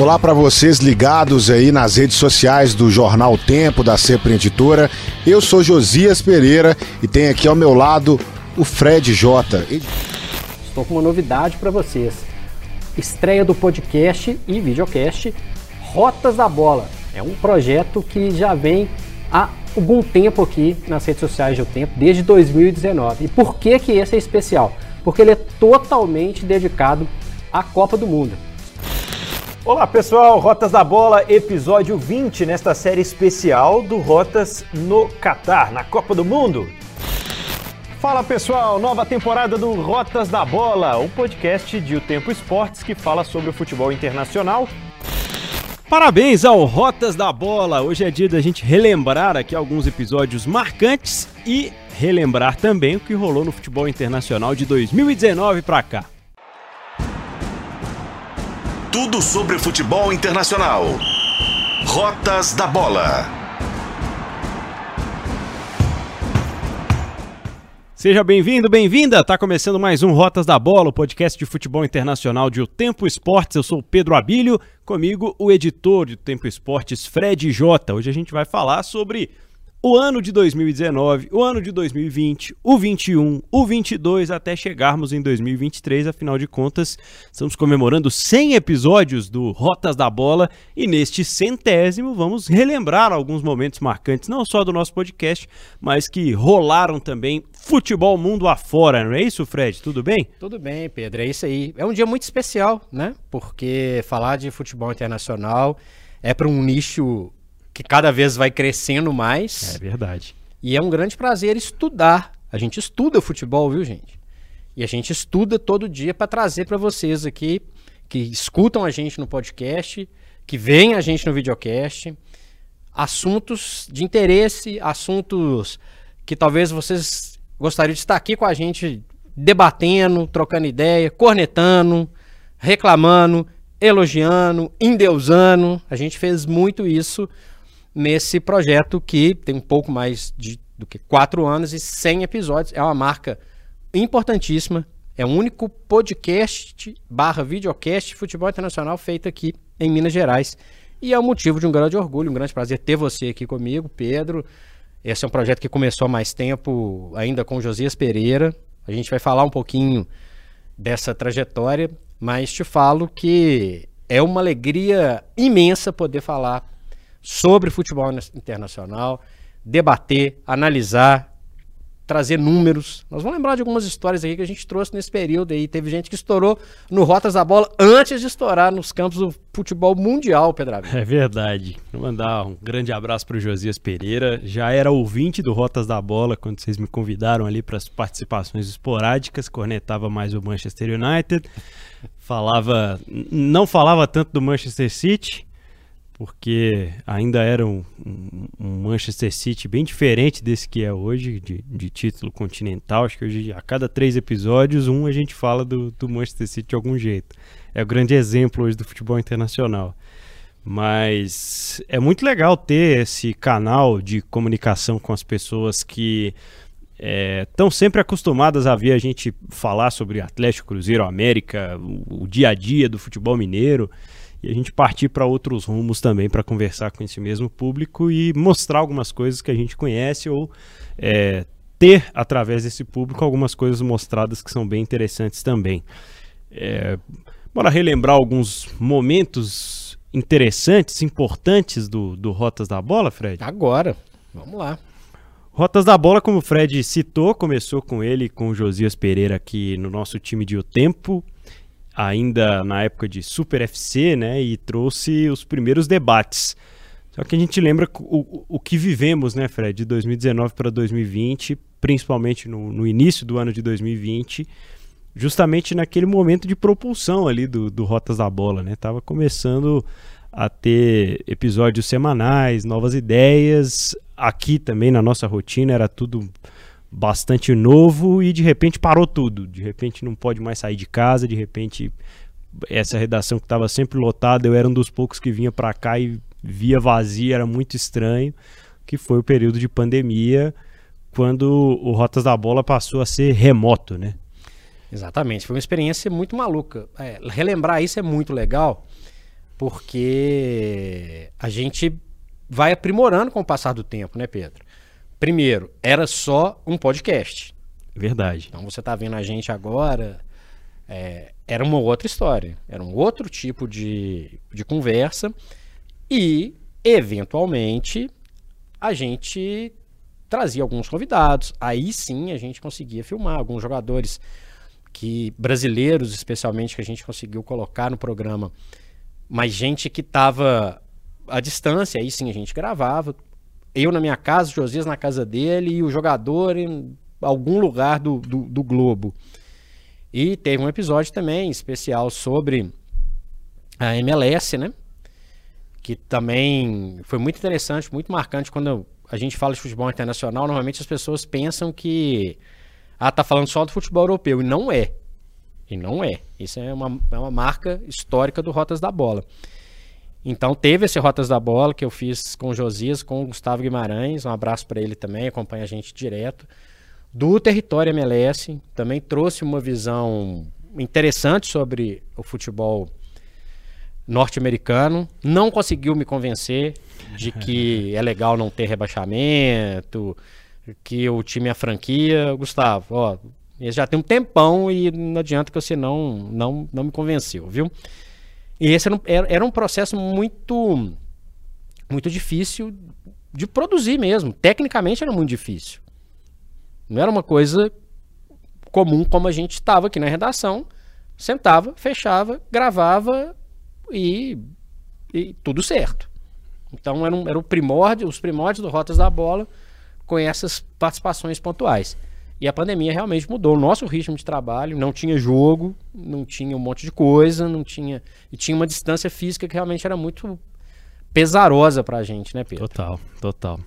Olá para vocês ligados aí nas redes sociais do Jornal Tempo, da Sempre Editora. Eu sou Josias Pereira e tenho aqui ao meu lado o Fred Jota. Estou com uma novidade para vocês. Estreia do podcast e videocast Rotas da Bola. É um projeto que já vem há algum tempo aqui nas redes sociais do Tempo, desde 2019. E por que que esse é especial? Porque ele é totalmente dedicado à Copa do Mundo. Olá pessoal, Rotas da Bola, episódio 20 nesta série especial do Rotas no Catar, na Copa do Mundo. Fala pessoal, nova temporada do Rotas da Bola, o podcast de O Tempo Esportes que fala sobre o futebol internacional. Parabéns ao Rotas da Bola! Hoje é dia da gente relembrar aqui alguns episódios marcantes e relembrar também o que rolou no futebol internacional de 2019 para cá. Tudo sobre futebol internacional. Rotas da Bola. Seja bem-vindo, bem-vinda! Tá começando mais um Rotas da Bola, o podcast de futebol internacional de O Tempo Esportes. Eu sou o Pedro Abílio, comigo o editor de O Tempo Esportes, Fred Jota. Hoje a gente vai falar sobre o ano de 2019, o ano de 2020, o 21, o 22 até chegarmos em 2023, afinal de contas, estamos comemorando 100 episódios do Rotas da Bola e neste centésimo vamos relembrar alguns momentos marcantes, não só do nosso podcast, mas que rolaram também futebol mundo afora, não é isso, Fred? Tudo bem? Tudo bem, Pedro, é isso aí. É um dia muito especial, né? Porque falar de futebol internacional é para um nicho que cada vez vai crescendo mais. É verdade. E é um grande prazer estudar. A gente estuda futebol, viu, gente? E a gente estuda todo dia para trazer para vocês aqui que escutam a gente no podcast, que veem a gente no videocast, assuntos de interesse, assuntos que talvez vocês gostariam de estar aqui com a gente debatendo, trocando ideia, cornetando, reclamando, elogiando, endeusando. A gente fez muito isso nesse projeto que tem um pouco mais de, do que quatro anos e 100 episódios. É uma marca importantíssima. É o único podcast barra videocast de futebol internacional feito aqui em Minas Gerais. E é um motivo de um grande orgulho, um grande prazer ter você aqui comigo, Pedro. Esse é um projeto que começou há mais tempo, ainda com Josias Pereira. A gente vai falar um pouquinho dessa trajetória, mas te falo que é uma alegria imensa poder falar sobre futebol internacional, debater, analisar, trazer números. Nós vamos lembrar de algumas histórias aqui que a gente trouxe nesse período aí. Teve gente que estourou no Rotas da Bola antes de estourar nos campos do futebol mundial, Pedro. É verdade. Vou mandar um grande abraço para o Josias Pereira. Já era ouvinte do Rotas da Bola quando vocês me convidaram ali para as participações esporádicas. Cornetava mais o Manchester United. Falava, não falava tanto do Manchester City, porque ainda era um, um, Manchester City bem diferente desse que é hoje, de, de, título continental. Acho que hoje, a cada três episódios, um a gente fala do, do Manchester City de algum jeito. É o grande exemplo hoje do futebol internacional. Mas é muito legal ter esse canal de comunicação com as pessoas que estão é, sempre acostumadas a ver a gente falar sobre Atlético, Cruzeiro, América, o, o dia a dia do futebol mineiro e a gente partir para outros rumos também para conversar com esse mesmo público e mostrar algumas coisas que a gente conhece ou é, ter através desse público algumas coisas mostradas que são bem interessantes também. É, bora relembrar alguns momentos interessantes, importantes do, do Rotas da Bola, Fred? Agora, vamos lá. Rotas da Bola, como o Fred citou, começou com ele com o Josias Pereira aqui no nosso time de O Tempo ainda na época de Super FC, né? E trouxe os primeiros debates. Só que a gente lembra o, o que vivemos, né, Fred, de 2019 para 2020, principalmente no, no, início do ano de 2020, justamente naquele momento de propulsão ali do, do Rotas da Bola, né? Tava começando a ter episódios semanais, novas ideias. Aqui também na nossa rotina era tudo bastante novo e de repente parou tudo. De repente não pode mais sair de casa, de repente essa redação que estava sempre lotada, eu era um dos poucos que vinha para cá e via vazia, era muito estranho, que foi o período de pandemia, quando o Rotas da Bola passou a ser remoto, né? Exatamente, foi uma experiência muito maluca. É, relembrar isso é muito legal, porque a gente vai aprimorando com o passar do tempo, né, Pedro? Primeiro, era só um podcast. Verdade. Então você está vendo a gente agora, é, era uma outra história, era um outro tipo de, de conversa e, eventualmente, a gente trazia alguns convidados. Aí sim a gente conseguia filmar alguns jogadores que brasileiros, especialmente, que a gente conseguiu colocar no programa, mas gente que estava à distância, aí sim a gente gravava. Eu na minha casa, o Josias na casa dele e o jogador em algum lugar do, do, do globo. E teve um episódio também especial sobre a MLS, né? Que também foi muito interessante, muito marcante quando a gente fala de futebol internacional, normalmente as pessoas pensam que ah, tá falando só do futebol europeu, e não é. E não é. Isso é uma, é uma marca histórica do Rotas da Bola. Então teve esse Rotas da Bola que eu fiz com o Josias, com o Gustavo Guimarães, um abraço para ele também, acompanha a gente direto. Do território MLS, também trouxe uma visão interessante sobre o futebol norte-americano. Não conseguiu me convencer de que é legal não ter rebaixamento, que o time é franquia. Gustavo, ó, já tem um tempão e não adianta que você não, não, não me convenceu, viu? E esse era um, era um processo muito, muito difícil de produzir mesmo. Tecnicamente era muito difícil. Não era uma coisa comum como a gente estava aqui na redação. Sentava, fechava, gravava e, e tudo certo. Então era, um, era o primórdio, os primórdios do Rotas da Bola com essas participações pontuais. E a pandemia realmente mudou o nosso ritmo de trabalho, não tinha jogo, não tinha um monte de coisa, não tinha e tinha uma distância física que realmente era muito pesarosa pra gente, né, Pedro? Total, total.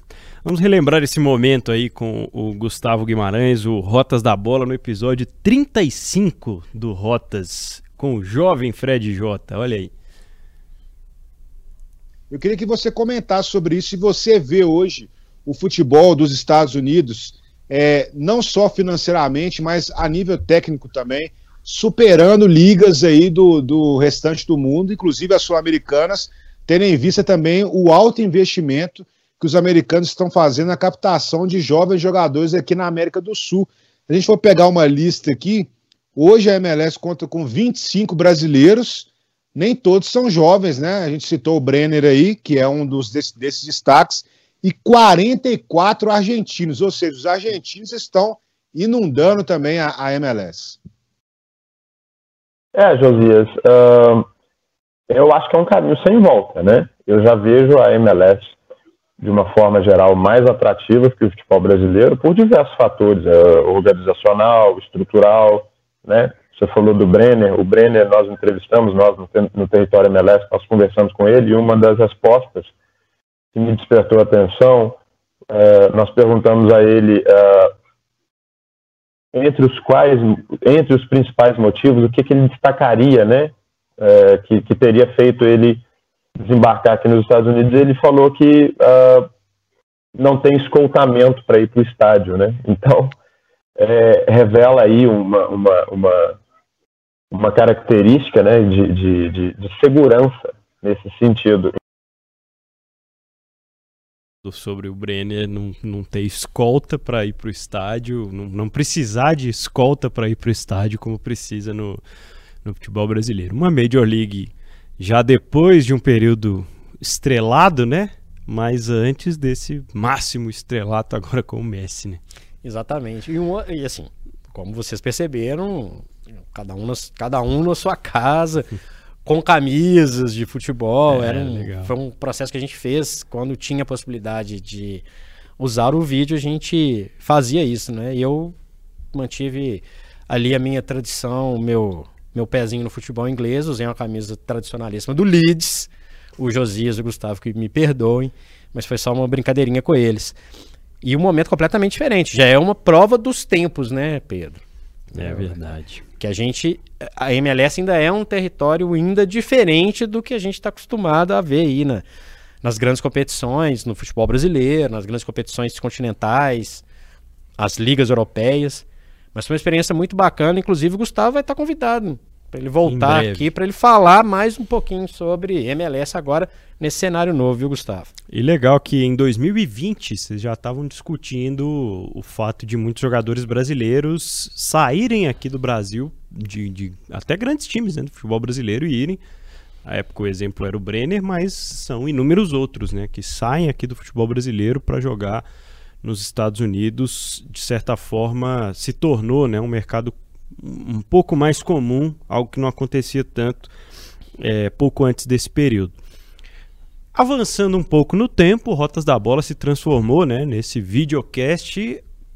Vamos relembrar esse momento aí com o Gustavo Guimarães, o Rotas da Bola, no episódio 35 do Rotas, com o jovem Fred J. Olha aí. Eu queria que você comentasse sobre isso. Se você vê hoje o futebol dos Estados Unidos, é, não só financeiramente, mas a nível técnico também, superando ligas aí do, do restante do mundo, inclusive as sul-americanas, tendo em vista também o alto investimento que os americanos estão fazendo na captação de jovens jogadores aqui na América do Sul. A gente for pegar uma lista aqui, hoje a MLS conta com 25 brasileiros nem todos são jovens, né? A gente citou o Brenner aí, que é um dos desses, desses destaques, e 44 argentinos, ou seja, os argentinos estão inundando também a, a MLS. É, Josias, uh, eu acho que é um caminho sem volta, né? Eu já vejo a MLS de uma forma geral mais atrativa que o futebol brasileiro por diversos fatores, uh, organizacional, estrutural, né? Você falou do Brenner. O Brenner, nós entrevistamos, nós no, no território MLS, nós conversamos com ele e uma das respostas que me despertou a atenção, é, nós perguntamos a ele é, entre os quais, entre os principais motivos, o que, que ele destacaria, né, é, que, que, teria feito ele desembarcar aqui nos Estados Unidos. Ele falou que não tem escoltamento para ir para o estádio, né? Então revela aí uma, uma, uma uma característica né, de, de, de, de segurança nesse sentido. Sobre o Brenner não, não ter escolta para ir para o estádio, não, não precisar de escolta para ir para o estádio como precisa no, no futebol brasileiro. Uma Major League já depois de um período estrelado, né? Mas antes desse máximo estrelato agora com o Messi, né? Exatamente. E, uma, e assim, como vocês perceberam, cada um, na, cada um na sua casa, com camisas de futebol. É, era um, foi um processo que a gente fez quando tinha a possibilidade de usar o vídeo, a gente fazia isso, né? E eu mantive ali a minha tradição, o meu, meu pezinho no futebol inglês, usei uma camisa tradicionalíssima do Leeds, o Josias e o Gustavo que me perdoem, mas foi só uma brincadeirinha com eles. E um momento completamente diferente, já é uma prova dos tempos, né, Pedro? É verdade. Que a gente. A MLS ainda é um território ainda diferente do que a gente está acostumado a ver aí na, nas grandes competições, no futebol brasileiro, nas grandes competições continentais, as ligas europeias. Mas foi uma experiência muito bacana. Inclusive, o Gustavo vai estar convidado Para ele voltar aqui, para ele falar mais um pouquinho sobre MLS agora, nesse cenário novo, viu, Gustavo? E legal que em 2020 vocês já estavam discutindo o fato de muitos jogadores brasileiros saírem aqui do Brasil, de, de até grandes times né, do futebol brasileiro, irem. Na época o exemplo era o Brenner, mas são inúmeros outros né, que saem aqui do futebol brasileiro para jogar nos Estados Unidos. De certa forma, se tornou né, um mercado um pouco mais comum, algo que não acontecia tanto é, pouco antes desse período. Avançando um pouco no tempo, Rotas da Bola se transformou né, nesse videocast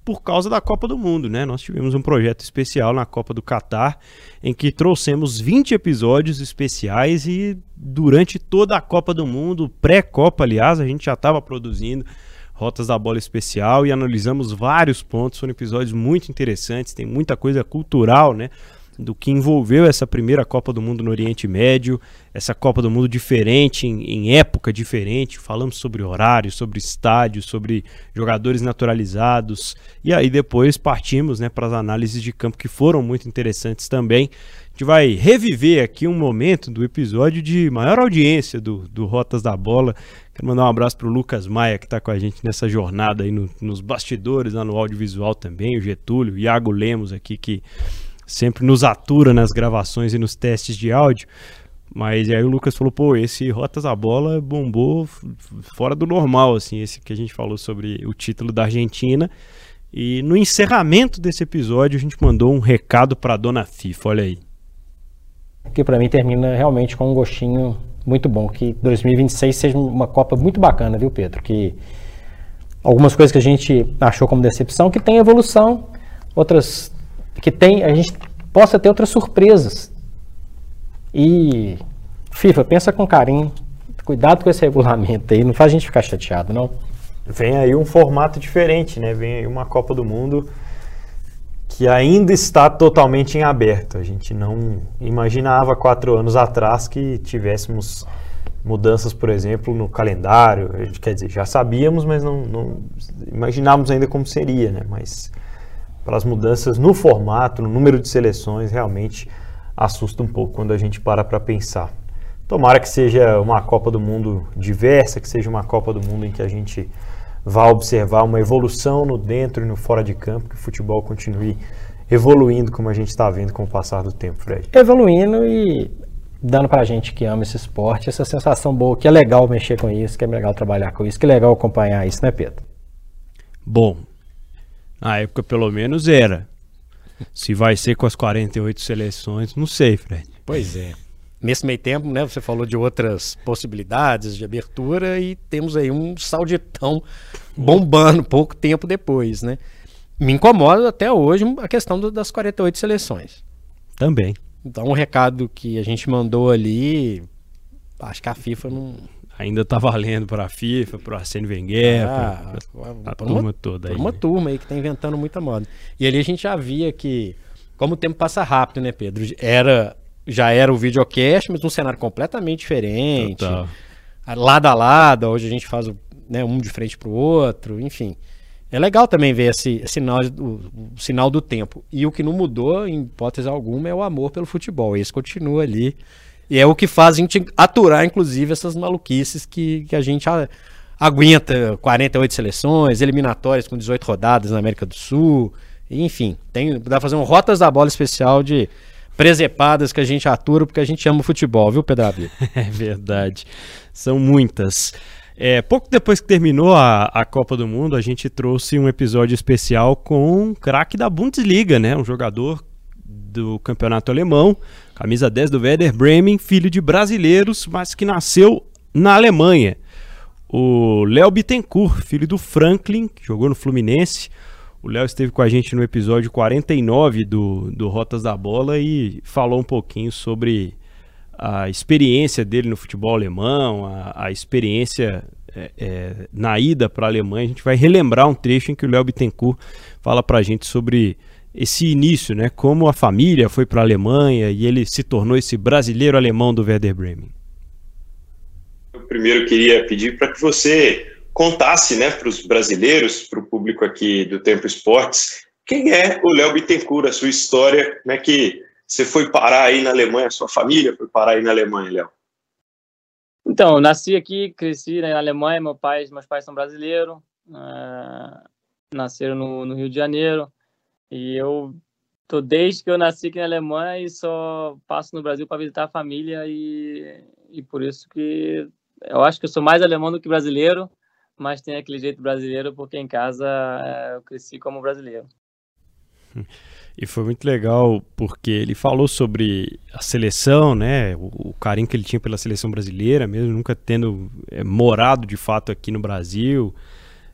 por causa da Copa do Mundo. Né? Nós tivemos um projeto especial na Copa do Catar, em que trouxemos 20 episódios especiais e durante toda a Copa do Mundo, pré-Copa, aliás, a gente já estava produzindo Rotas da Bola Especial e analisamos vários pontos. Foram episódios muito interessantes, tem muita coisa cultural, né? Do que envolveu essa primeira Copa do Mundo no Oriente Médio, essa Copa do Mundo diferente, em, em época diferente. Falamos sobre horário, sobre estádio, sobre jogadores naturalizados. E aí depois partimos né, para as análises de campo que foram muito interessantes também. A gente vai reviver aqui um momento do episódio de maior audiência do, do Rotas da Bola. Quero mandar um abraço para o Lucas Maia, que está com a gente nessa jornada aí no, nos bastidores, lá no audiovisual também, o Getúlio, o Iago Lemos aqui, que sempre nos atura nas gravações e nos testes de áudio. Mas aí o Lucas falou, pô, esse Rotas a Bola bombou fora do normal, assim, esse que a gente falou sobre o título da Argentina. E no encerramento desse episódio a gente mandou um recado para dona FIFA, olha aí. Que para mim termina realmente com um gostinho muito bom, que 2026 seja uma Copa muito bacana, viu, Pedro? Que algumas coisas que a gente achou como decepção, que tem evolução, outras que tem, a gente possa ter outras surpresas. E FIFA, pensa com carinho, cuidado com esse regulamento aí, não faz a gente ficar chateado, não. Vem aí um formato diferente, né? Vem aí uma Copa do Mundo que ainda está totalmente em aberto. A gente não imaginava quatro anos atrás que tivéssemos mudanças, por exemplo, no calendário. Quer dizer, já sabíamos, mas não, não imaginávamos ainda como seria, né? Mas pelas mudanças no formato, no número de seleções, realmente assusta um pouco quando a gente para para pensar. Tomara que seja uma Copa do Mundo diversa, que seja uma Copa do Mundo em que a gente vá observar uma evolução no dentro e no fora de campo, que o futebol continue evoluindo como a gente está vendo com o passar do tempo, Fred. Evoluindo e dando para a gente que ama esse esporte essa sensação boa, que é legal mexer com isso, que é legal trabalhar com isso, que é legal acompanhar isso, né, Pedro? Bom, na época, pelo menos, era. Se vai ser com as 48 seleções, não sei, Fred. Pois é. Nesse meio tempo, né, você falou de outras possibilidades de abertura e temos aí um sauditão bombando pouco tempo depois, né? Me incomoda até hoje a questão do, das 48 seleções. Também. Então, um recado que a gente mandou ali, acho que a FIFA não, ainda tá valendo para a FIFA, para o Arsene Wenger, ah, a turma uma, toda aí. Uma né? turma aí que tá inventando muita moda. E ali a gente já via que, como o tempo passa rápido, né, Pedro? Era, já era o videocast, mas um cenário completamente diferente. Total. Lado a lado, hoje a gente faz né, um de frente para o outro, enfim. É legal também ver esse, esse sinal, o, o, sinal do tempo. E o que não mudou, em hipótese alguma, é o amor pelo futebol. Esse continua ali e é o que faz a gente aturar, inclusive, essas maluquices que, que a gente aguenta 48 seleções, eliminatórias com 18 rodadas na América do Sul. Enfim, tem, dá pra fazer um Rotas da Bola especial de presepadas que a gente atura porque a gente ama o futebol, viu, Pedro É verdade. São muitas. É, pouco depois que terminou a, a Copa do Mundo, a gente trouxe um episódio especial com um craque da Bundesliga, né? Um jogador do campeonato alemão, camisa 10 do Werder Bremen, filho de brasileiros, mas que nasceu na Alemanha. O Léo Bittencourt, filho do Franklin, que jogou no Fluminense. O Léo esteve com a gente no episódio 49 do, do Rotas da Bola e falou um pouquinho sobre a experiência dele no futebol alemão, a, a experiência é, é, na ida para a Alemanha. A gente vai relembrar um trecho em que o Léo Bittencourt fala para a gente sobre esse início, né? Como a família foi para a Alemanha e ele se tornou esse brasileiro alemão do Werder Bremen. Eu primeiro queria pedir para que você contasse, né, para os brasileiros, para o público aqui do Tempo Esportes, quem é o Léo Bittencourt, a sua história, como é que você foi parar aí na Alemanha? Sua família foi parar aí na Alemanha, Léo? Então, eu nasci aqui, cresci na Alemanha, meu pai, meus pais são brasileiros, uh, nasceram no, no, Rio de Janeiro, e eu tô desde que eu nasci aqui na Alemanha e só passo no Brasil para visitar a família, e, e por isso que eu acho que eu sou mais alemão do que brasileiro, mas tem aquele jeito brasileiro porque em casa uh, eu cresci como brasileiro. E foi muito legal porque ele falou sobre a seleção, né? O, o carinho que ele tinha pela seleção brasileira, mesmo nunca tendo é, morado de fato aqui no Brasil,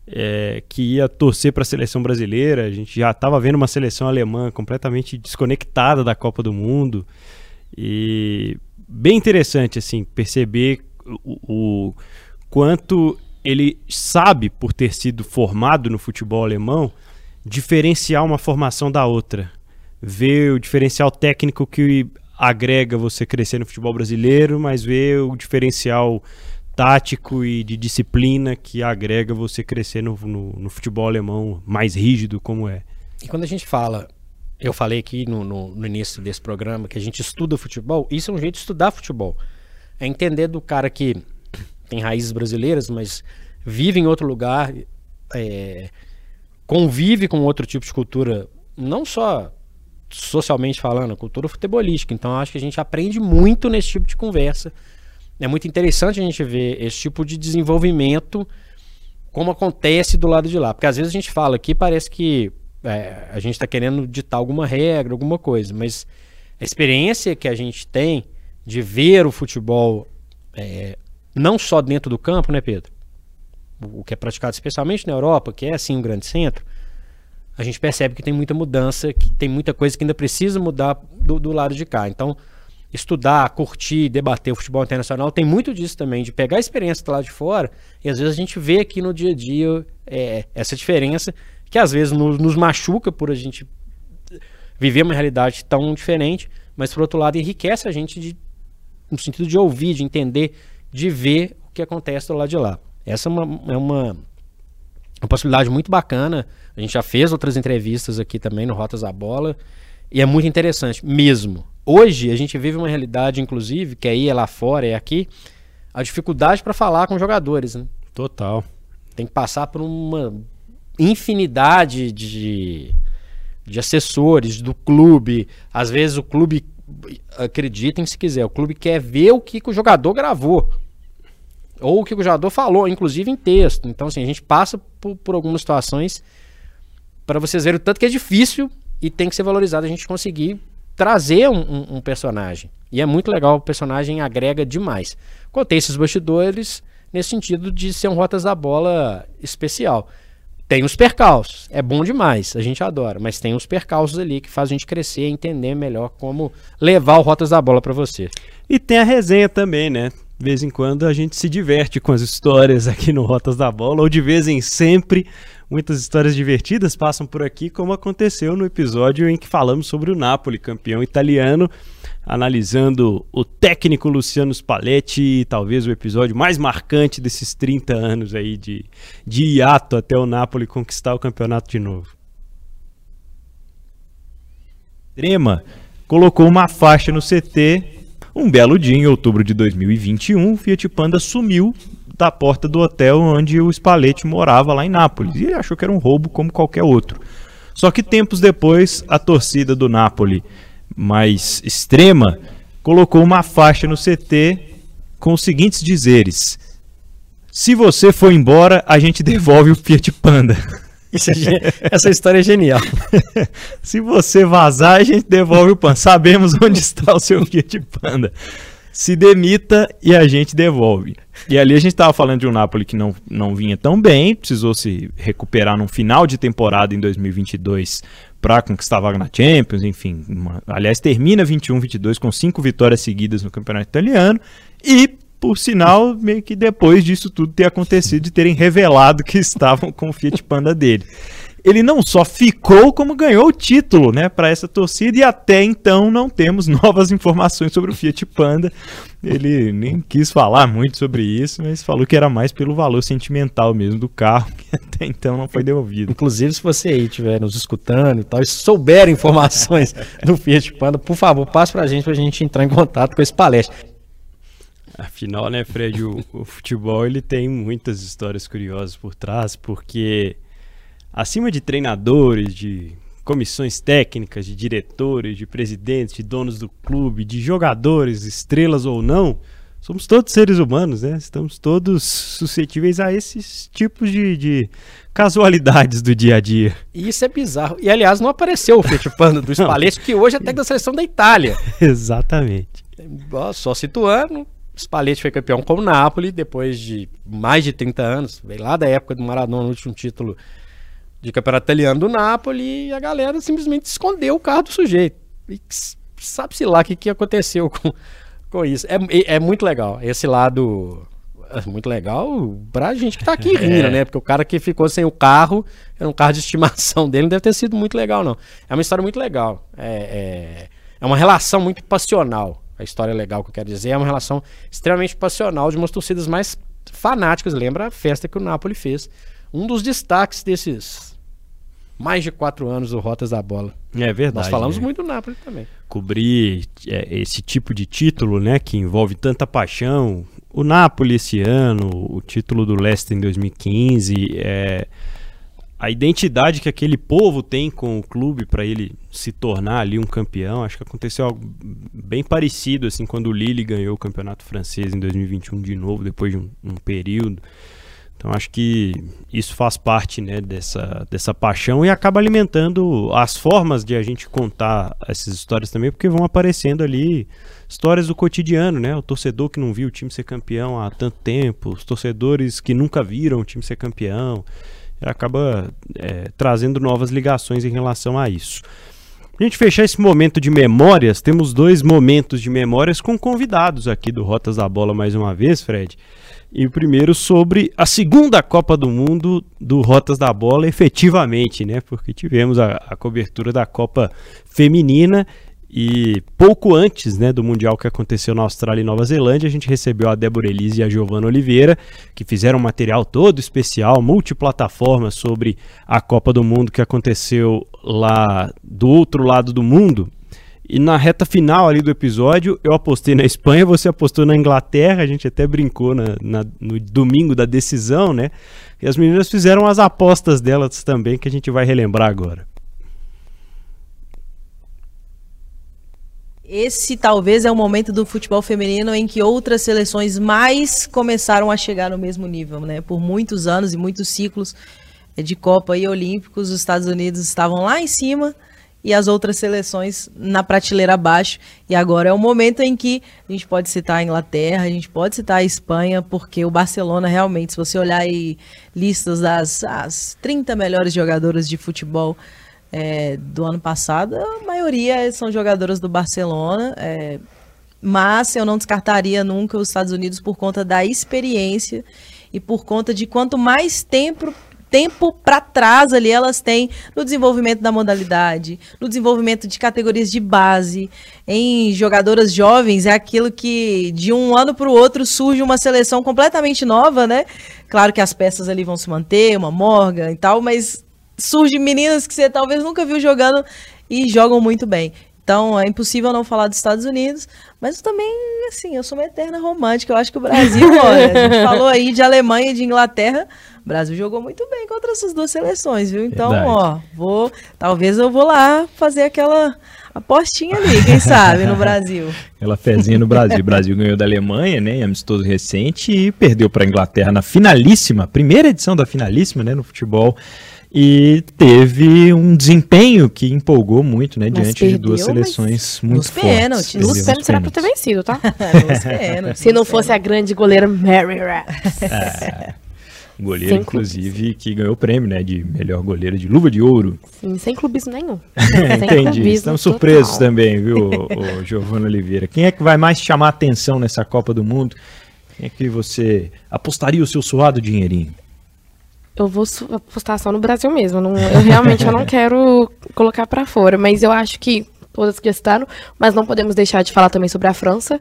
é, que ia torcer para a seleção brasileira. A gente já estava vendo uma seleção alemã completamente desconectada da Copa do Mundo. E bem interessante assim perceber o, o quanto ele sabe por ter sido formado no futebol alemão diferenciar uma formação da outra. Ver o diferencial técnico que agrega você crescer no futebol brasileiro, mas ver o diferencial tático e de disciplina que agrega você crescer no, no, no futebol alemão mais rígido como é. E quando a gente fala, eu falei aqui no, no, início desse programa que a gente estuda futebol, isso é um jeito de estudar futebol. É entender do cara que tem raízes brasileiras, mas vive em outro lugar, é, convive com outro tipo de cultura, não só socialmente falando, cultura futebolística. Então acho que a gente aprende muito nesse tipo de conversa. É muito interessante a gente ver esse tipo de desenvolvimento como acontece do lado de lá. Porque às vezes a gente fala aqui, parece que é, a gente está querendo ditar alguma regra, alguma coisa, mas a experiência que a gente tem de ver o futebol é, não só dentro do campo, né, Pedro? o que é praticado especialmente na Europa, que é assim um grande centro, a gente percebe que tem muita mudança, que tem muita coisa que ainda precisa mudar do, do lado de cá. Então, estudar, curtir, debater o futebol internacional tem muito disso também, de pegar a experiência lado de fora e às vezes a gente vê aqui no dia a dia é, essa diferença que às vezes nos, nos, machuca por a gente viver uma realidade tão diferente, mas por outro lado enriquece a gente de, no sentido de ouvir, de entender, de ver o que acontece do lado de lá. Essa é uma, é uma, uma possibilidade muito bacana. A gente já fez outras entrevistas aqui também no Rotas da Bola. E é muito interessante, mesmo. Hoje a gente vive uma realidade, inclusive, que aí é lá fora, é aqui, a dificuldade para falar com jogadores. Né? Total. Tem que passar por uma infinidade de, de assessores do clube. Às vezes o clube, acreditem se quiser, o clube quer ver o que, que o jogador gravou. Ou o que o jogador falou, inclusive em texto. Então, assim, a gente passa por, por algumas situações para vocês verem o tanto que é difícil e tem que ser valorizado a gente conseguir trazer um, um, um, personagem. E é muito legal, o personagem agrega demais. Contei esses bastidores nesse sentido de ser um Rotas da Bola especial. Tem os percalços, é bom demais, a gente adora, mas tem os percalços ali que faz a gente crescer e entender melhor como levar o Rotas da Bola para você. E tem a resenha também, né? De vez em quando a gente se diverte com as histórias aqui no Rotas da Bola, ou de vez em sempre, muitas histórias divertidas passam por aqui, como aconteceu no episódio em que falamos sobre o Napoli, campeão italiano, analisando o técnico Luciano Spalletti, talvez o episódio mais marcante desses 30 anos aí de, de hiato até o Napoli conquistar o campeonato de novo. Trema colocou uma faixa no CT um belo dia, em outubro de 2021, o Fiat Panda sumiu da porta do hotel onde o Spalletti morava lá em Nápoles e ele achou que era um roubo como qualquer outro. Só que tempos depois, a torcida do Napoli, mais extrema, colocou uma faixa no CT com os seguintes dizeres: Se você for embora, a gente devolve o Fiat Panda. É, essa história é genial. Se você vazar, a gente devolve o pano. Sabemos onde está o seu Fiat Panda. Se demita e a gente devolve. E ali a gente estava falando de um Napoli que não, não vinha tão bem, precisou se recuperar no final de temporada em 2022 para conquistar a vaga na Champions, enfim. Uma, aliás, termina 21-22 com cinco vitórias seguidas no Campeonato Italiano e por sinal, meio que depois disso tudo ter acontecido, de terem revelado que estavam com o Fiat Panda dele. ele não só ficou, como ganhou o título, né, para essa torcida e até então não temos novas informações sobre o Fiat Panda. Ele nem quis falar muito sobre isso, mas falou que era mais pelo valor sentimental mesmo do carro, que até então não foi devolvido. Inclusive, se você aí estiver nos escutando e tal, e souber informações do Fiat Panda, por favor, passe pra gente pra gente entrar em contato com esse palestra. Afinal, né, Fred, o, o futebol ele tem muitas histórias curiosas por trás, porque acima de treinadores, de comissões técnicas, de diretores, de presidentes, de donos do clube, de jogadores, estrelas ou não, somos todos seres humanos, né? Estamos todos suscetíveis a esses tipos de, de casualidades do dia a dia. E isso é bizarro. E aliás, não apareceu o Fiat Panda do Spalletti, que hoje é técnico da seleção da Itália. Exatamente. Só situando, Spalletti foi campeão com o Napoli depois de mais de 30 anos, veio lá da época do Maradona, o último título de campeonato italiano do Napoli, e a galera simplesmente escondeu o carro do sujeito. E sabe-se lá o que, que aconteceu com, com isso. É, é, é muito legal. Esse lado é muito legal pra gente que tá aqui rindo, é. né? Porque o cara que ficou sem o carro, era um carro de estimação dele, não deve ter sido muito legal, não. É uma história muito legal. É, é, é uma relação muito passional. A história legal que eu quero dizer é uma relação extremamente passional de umas torcidas mais fanáticas. Lembra a festa que o Napoli fez. Um dos destaques desses mais de quatro anos do Rotas da Bola. É verdade. Nós falamos né? muito do Napoli também. Cobrir é, esse tipo de título, né, que envolve tanta paixão. O Napoli esse ano, o título do Leicester em 2015, é, a identidade que aquele povo tem com o clube para ele se tornar ali um campeão. Acho que aconteceu algo bem parecido assim quando o Lille ganhou o campeonato francês em 2021 de novo, depois de um, um período. Então acho que isso faz parte né, dessa, dessa paixão e acaba alimentando as formas de a gente contar essas histórias também, porque vão aparecendo ali histórias do cotidiano, né? O torcedor que não viu o time ser campeão há tanto tempo, os torcedores que nunca viram o time ser campeão, acaba é, trazendo novas ligações em relação a isso. Pra gente fechar esse momento de memórias, temos dois momentos de memórias com convidados aqui do Rotas da Bola mais uma vez, Fred. E o primeiro sobre a segunda Copa do Mundo do Rotas da Bola, efetivamente, né? Porque tivemos a, a cobertura da Copa Feminina e pouco antes né, do Mundial que aconteceu na Austrália e Nova Zelândia, a gente recebeu a Débora Elise e a Giovana Oliveira, que fizeram um material todo especial, multiplataforma, sobre a Copa do Mundo que aconteceu lá do outro lado do mundo, e na reta final ali do episódio, eu apostei na Espanha, você apostou na Inglaterra, a gente até brincou na, na, no domingo da decisão, né? E as meninas fizeram as apostas delas também, que a gente vai relembrar agora. Esse talvez é o momento do futebol feminino em que outras seleções mais começaram a chegar no mesmo nível, né? Por muitos anos e muitos ciclos de Copa e Olímpicos, os Estados Unidos estavam lá em cima e as outras seleções na prateleira abaixo. E agora é o momento em que a gente pode citar a Inglaterra, a gente pode citar a Espanha, porque o Barcelona realmente, se você olhar aí listas das as 30 melhores jogadoras de futebol é, do ano passado, a maioria são jogadoras do Barcelona. É, mas eu não descartaria nunca os Estados Unidos por conta da experiência e por conta de quanto mais tempo tempo para trás ali elas têm no desenvolvimento da modalidade, no desenvolvimento de categorias de base, em jogadoras jovens, é aquilo que de um ano para o outro surge uma seleção completamente nova, né? Claro que as peças ali vão se manter, uma Morgan e tal, mas surge meninas que você talvez nunca viu jogando e jogam muito bem. Então é impossível não falar dos Estados Unidos, mas também, assim, eu sou uma eterna romântica. Eu acho que o Brasil, olha, a gente falou aí de Alemanha e de Inglaterra, o Brasil jogou muito bem contra essas duas seleções, viu? Então, Verdade. ó, vou. Talvez eu vou lá fazer aquela apostinha ali, quem sabe, no Brasil. Aquela fezinha no Brasil. O Brasil ganhou da Alemanha, né? Amistoso recente e perdeu para a Inglaterra na finalíssima, primeira edição da finalíssima, né? No futebol. E teve um desempenho que empolgou muito, né? Mas diante perdeu, de duas seleções muito nos fortes. Pênaltis. Nos pênaltis será para ter vencido, tá? nos pênaltis. Se não fosse a grande goleira Mary Raps. É. Goleiro, sem inclusive, que ganhou o prêmio, né? De melhor goleiro de luva de ouro. Sim, sem clubismo nenhum. Entendi. Clubismo Estamos surpresos também, viu, o, Giovanni Oliveira. Quem é que vai mais chamar atenção nessa Copa do Mundo? Quem é que você apostaria o seu suado dinheirinho? Eu vou apostar só no Brasil mesmo. Não, eu realmente eu não quero colocar pra fora, mas eu acho que todas que estaram, mas não podemos deixar de falar também sobre a França,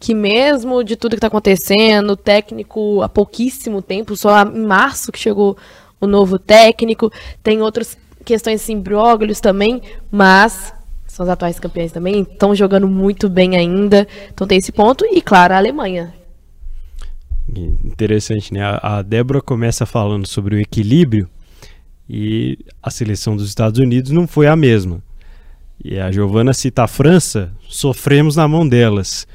que mesmo de tudo que tá acontecendo, técnico há pouquíssimo tempo, só em março que chegou o novo técnico, tem outras questões assim, imbróglios também, mas são os atuais campeões também, estão jogando muito bem ainda, então tem esse ponto, e claro, a Alemanha, Interessante, né? A, Débora começa falando sobre o equilíbrio e a seleção dos Estados Unidos não foi a mesma. E a Giovana cita a França, sofremos na mão delas.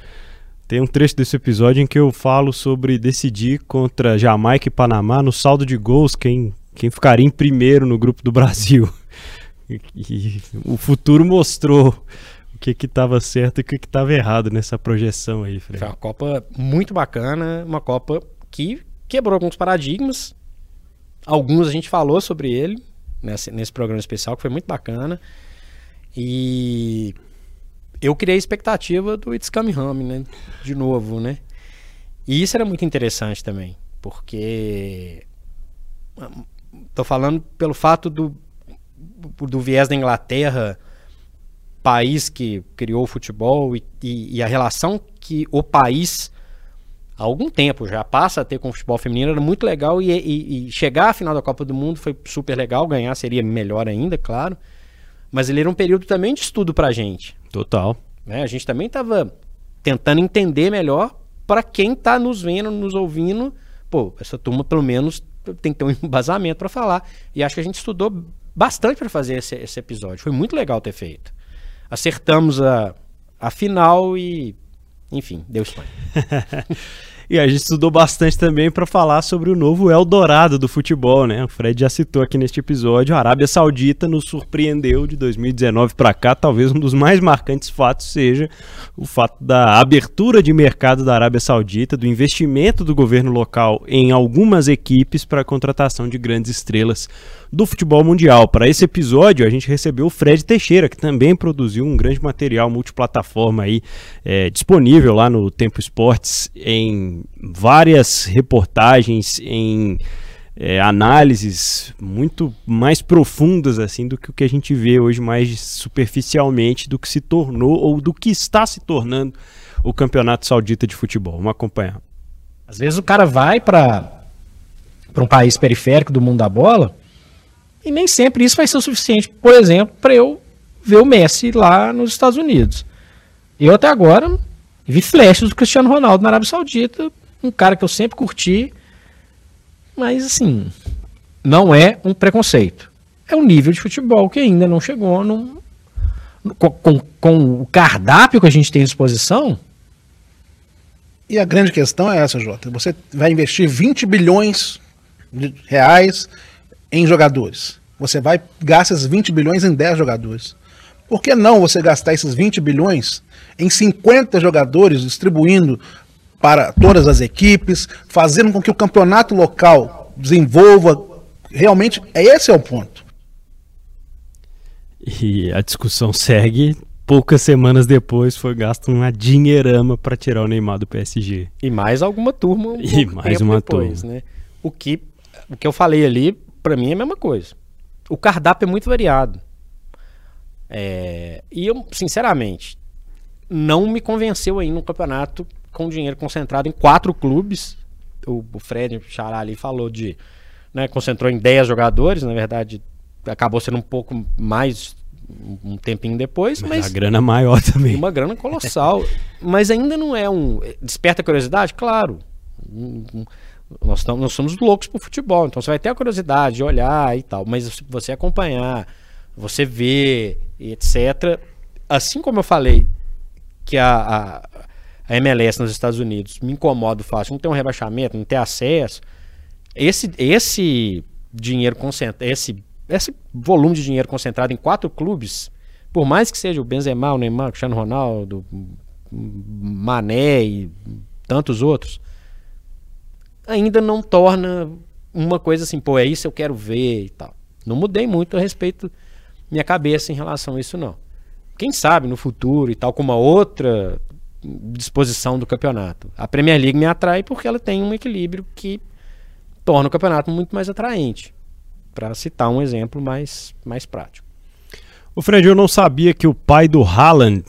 Tem um trecho desse episódio em que eu falo sobre decidir contra Jamaica e Panamá no saldo de gols quem, quem ficaria em primeiro no grupo do Brasil. E, e o futuro mostrou o que estava certo e o que estava errado nessa projeção aí, Fred. Foi uma Copa muito bacana, uma Copa que quebrou alguns paradigmas. Alguns a gente falou sobre ele nesse, nesse programa especial, que foi muito bacana. E eu criei a expectativa do It's Coming Home, né? De novo, né? E isso era muito interessante também, porque tô falando pelo fato do, do viés da Inglaterra, país que criou o futebol e, e, e, a relação que o país há algum tempo já passa a ter com o futebol feminino era muito legal e, e, e, chegar à final da Copa do Mundo foi super legal, ganhar seria melhor ainda, claro. Mas ele era um período também de estudo pra gente. Total. Né? A gente também estava tentando entender melhor para quem está nos vendo, nos ouvindo. Pô, essa turma pelo menos tem que ter um embasamento para falar. E acho que a gente estudou bastante para fazer esse, esse episódio. Foi muito legal ter feito acertamos a, a final e, enfim, deu Espanha. e a gente estudou bastante também para falar sobre o novo Eldorado do futebol, né? O Fred já citou aqui neste episódio, a Arábia Saudita nos surpreendeu de 2019 para cá, talvez um dos mais marcantes fatos seja o fato da abertura de mercado da Arábia Saudita, do investimento do governo local em algumas equipes para a contratação de grandes estrelas do futebol mundial. Para esse episódio, a gente recebeu o Fred Teixeira, que também produziu um grande material multiplataforma aí, é, disponível lá no Tempo Esportes, em várias reportagens, em é, análises muito mais profundas assim do que o que a gente vê hoje mais superficialmente do que se tornou ou do que está se tornando o Campeonato Saudita de Futebol. Vamos acompanhar. Às vezes o cara vai para para um país periférico do mundo da bola e nem sempre isso vai ser o suficiente, por exemplo, para eu ver o Messi lá nos Estados Unidos. Eu até agora vi flashes do Cristiano Ronaldo na Arábia Saudita, um cara que eu sempre curti, mas assim, não é um preconceito. É um nível de futebol que ainda não chegou num, com, com, com o cardápio que a gente tem à disposição. E a grande questão é essa, Jota. Você vai investir 20 bilhões de reais em jogadores. Você vai gastar esses 20 bilhões em 10 jogadores. Por que não você gastar esses 20 bilhões em 50 jogadores, distribuindo para todas as equipes, fazendo com que o campeonato local desenvolva? Realmente, esse é o ponto. E a discussão segue. Poucas semanas depois foi gasto uma dinheirama para tirar o Neymar do PSG. E mais alguma turma. Um e mais uma depois, turma. Né? O, que, o que eu falei ali, para mim é a mesma coisa. O cardápio é muito variado. É, e eu, sinceramente, não me convenceu aí no campeonato com dinheiro concentrado em quatro clubes. O, o Fred Xará ali falou de. Né, concentrou em 10 jogadores, na verdade, acabou sendo um pouco mais um tempinho depois, mas, mas a grana maior também. Uma grana colossal, mas ainda não é um desperta curiosidade, claro. Nós, estamos, nós somos loucos por futebol, então você vai ter a curiosidade de olhar e tal, mas você acompanhar, você ver, etc. Assim como eu falei que a, a, a MLS nos Estados Unidos me incomoda fácil, não ter um rebaixamento, não ter acesso, esse, esse dinheiro concentrado, esse, esse volume de dinheiro concentrado em quatro clubes, por mais que seja o Benzema, o Neymar, o Cristiano Ronaldo, Mané e tantos outros, ainda não torna uma coisa assim, pô, é isso eu quero ver e tal. Não mudei muito a respeito minha cabeça em relação a isso, não. Quem sabe no futuro e tal, com uma outra disposição do campeonato. A Premier League me atrai porque ela tem um equilíbrio que torna o campeonato muito mais atraente. Para citar um exemplo mais, mais prático. O Fred, eu não sabia que o pai do Haaland,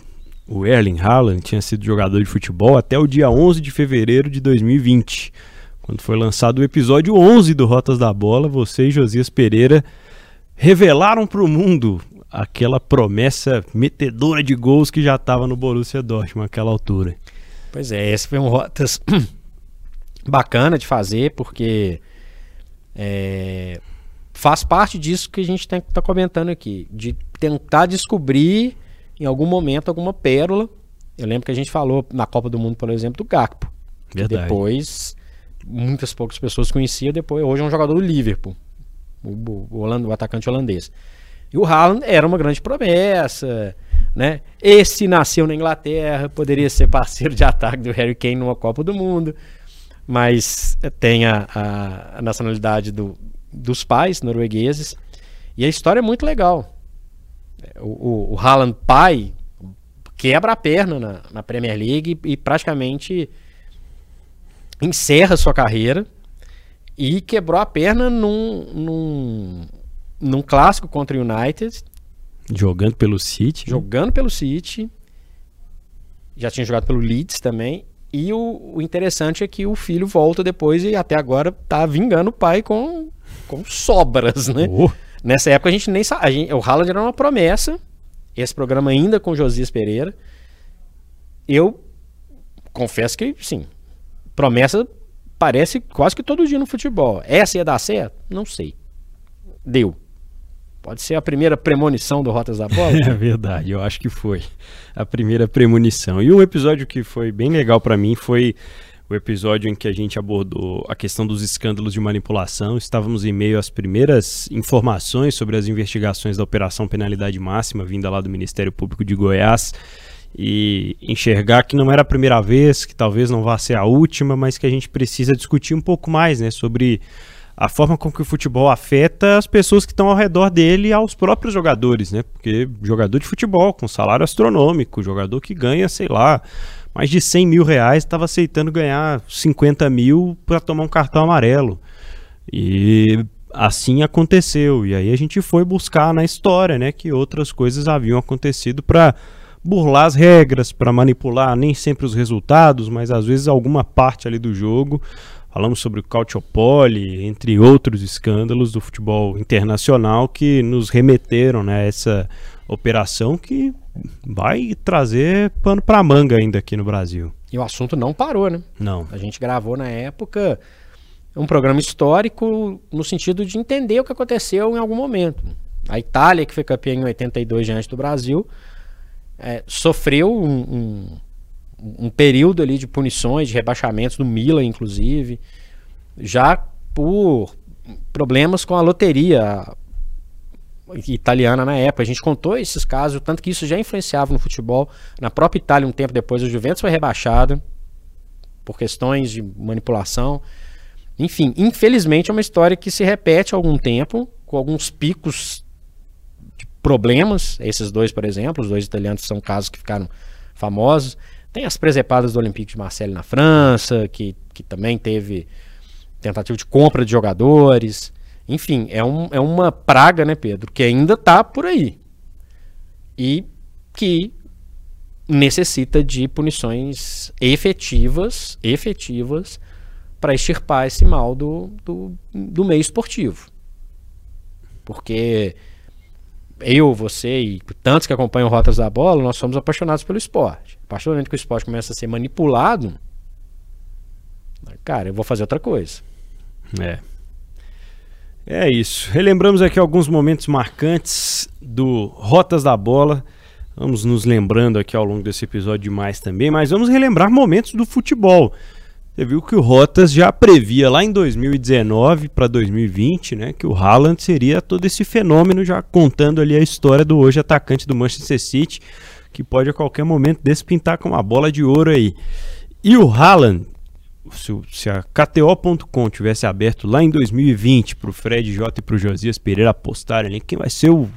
o Erling Haaland, tinha sido jogador de futebol até o dia 11 de fevereiro de 2020. Quando foi lançado o episódio 11 do Rotas da Bola, você e Josias Pereira revelaram para o mundo aquela promessa metedora de gols que já estava no Borussia Dortmund naquela altura. Pois é, esse foi um Rotas bacana de fazer, porque é, faz parte disso que a gente está comentando aqui, de tentar descobrir em algum momento alguma pérola. Eu lembro que a gente falou na Copa do Mundo, por exemplo, do Gakpo. Verdade. depois muitas poucas pessoas conheciam, depois hoje é um jogador do Liverpool, o, o, o atacante holandês. E o Haaland era uma grande promessa, né? Esse nasceu na Inglaterra, poderia ser parceiro de ataque do Harry Kane numa Copa do Mundo, mas tem a, a, a nacionalidade do, dos pais noruegueses. E a história é muito legal. O, o, o Haaland pai quebra a perna na, na Premier League e, e praticamente encerra sua carreira e quebrou a perna num, num, num clássico contra o United. Jogando pelo City. Jogando pelo City. Já tinha jogado pelo Leeds também. E o, o, interessante é que o filho volta depois e até agora tá vingando o pai com, com sobras, né? Oh. Nessa época a gente nem sabia. O Haaland era uma promessa. Esse programa ainda com Josias Pereira. Eu confesso que, sim, promessa parece quase que todo dia no futebol. Essa ia dar certo? Não sei. Deu. Pode ser a primeira premonição do Rotas da Bola? É verdade, eu acho que foi a primeira premonição. E um episódio que foi bem legal para mim foi o episódio em que a gente abordou a questão dos escândalos de manipulação. Estávamos em meio às primeiras informações sobre as investigações da Operação Penalidade Máxima, vinda lá do Ministério Público de Goiás, e enxergar que não era a primeira vez, que talvez não vá ser a última, mas que a gente precisa discutir um pouco mais né, sobre a forma com que o futebol afeta as pessoas que estão ao redor dele e aos próprios jogadores, né? Porque jogador de futebol com salário astronômico, jogador que ganha, sei lá, mais de 100 mil reais, estava aceitando ganhar 50 mil para tomar um cartão amarelo. E assim aconteceu. E aí a gente foi buscar na história, né, que outras coisas haviam acontecido para burlar as regras, para manipular nem sempre os resultados, mas às vezes alguma parte ali do jogo. Falamos sobre o Cautiopoli, entre outros escândalos do futebol internacional que nos remeteram né, a essa operação que vai trazer pano para manga ainda aqui no Brasil. E o assunto não parou, né? Não. A gente gravou na época um programa histórico no sentido de entender o que aconteceu em algum momento. A Itália, que foi campeã em 82 diante do Brasil, é, sofreu um, um, um, período ali de punições, de rebaixamentos, no Milan, inclusive, já por problemas com a loteria italiana na época. A gente contou esses casos, tanto que isso já influenciava no futebol. Na própria Itália, um tempo depois, o Juventus foi rebaixado por questões de manipulação. Enfim, infelizmente é uma história que se repete há algum tempo, com alguns picos problemas. Esses dois, por exemplo, os dois italianos são casos que ficaram famosos. Tem as presepadas do Olympique de Marseille na França, que, que também teve tentativa de compra de jogadores. Enfim, é, um, é uma praga, né, Pedro, que ainda está por aí. E que necessita de punições efetivas, efetivas, para extirpar esse mal do, do, do meio esportivo. Porque eu, você e tantos que acompanham Rotas da Bola, nós somos apaixonados pelo esporte. A partir do momento que o esporte começa a ser manipulado, cara, eu vou fazer outra coisa. É. É isso. Relembramos aqui alguns momentos marcantes do Rotas da Bola. Vamos nos lembrando aqui ao longo desse episódio demais também, mas vamos relembrar momentos do futebol. Você viu que o Rotas já previa lá em 2019 para 2020, né, que o Haaland seria todo esse fenômeno, já contando ali a história do hoje atacante do Manchester City, que pode a qualquer momento despintar com uma bola de ouro aí. E o Haaland se, se a KTO.com tivesse aberto lá em 2020 para o Fred J e para o Josias Pereira apostarem ali quem vai ser o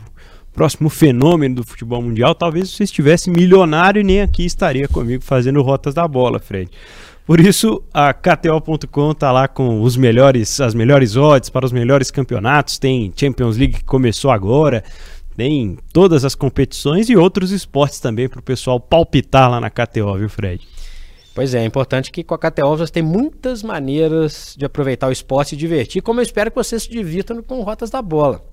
próximo fenômeno do futebol mundial, talvez você estivesse milionário e nem aqui estaria comigo fazendo rotas da bola, Fred. Por isso, a KTO.com tá lá com os melhores, as melhores odds para os melhores campeonatos. Tem Champions League que começou agora, tem todas as competições e outros esportes também para o pessoal palpitar lá na KTO, viu, Fred? Pois é, é importante que com a KTO você tem muitas maneiras de aproveitar o esporte e divertir, como eu espero que você se divirta com Rotas da Bola.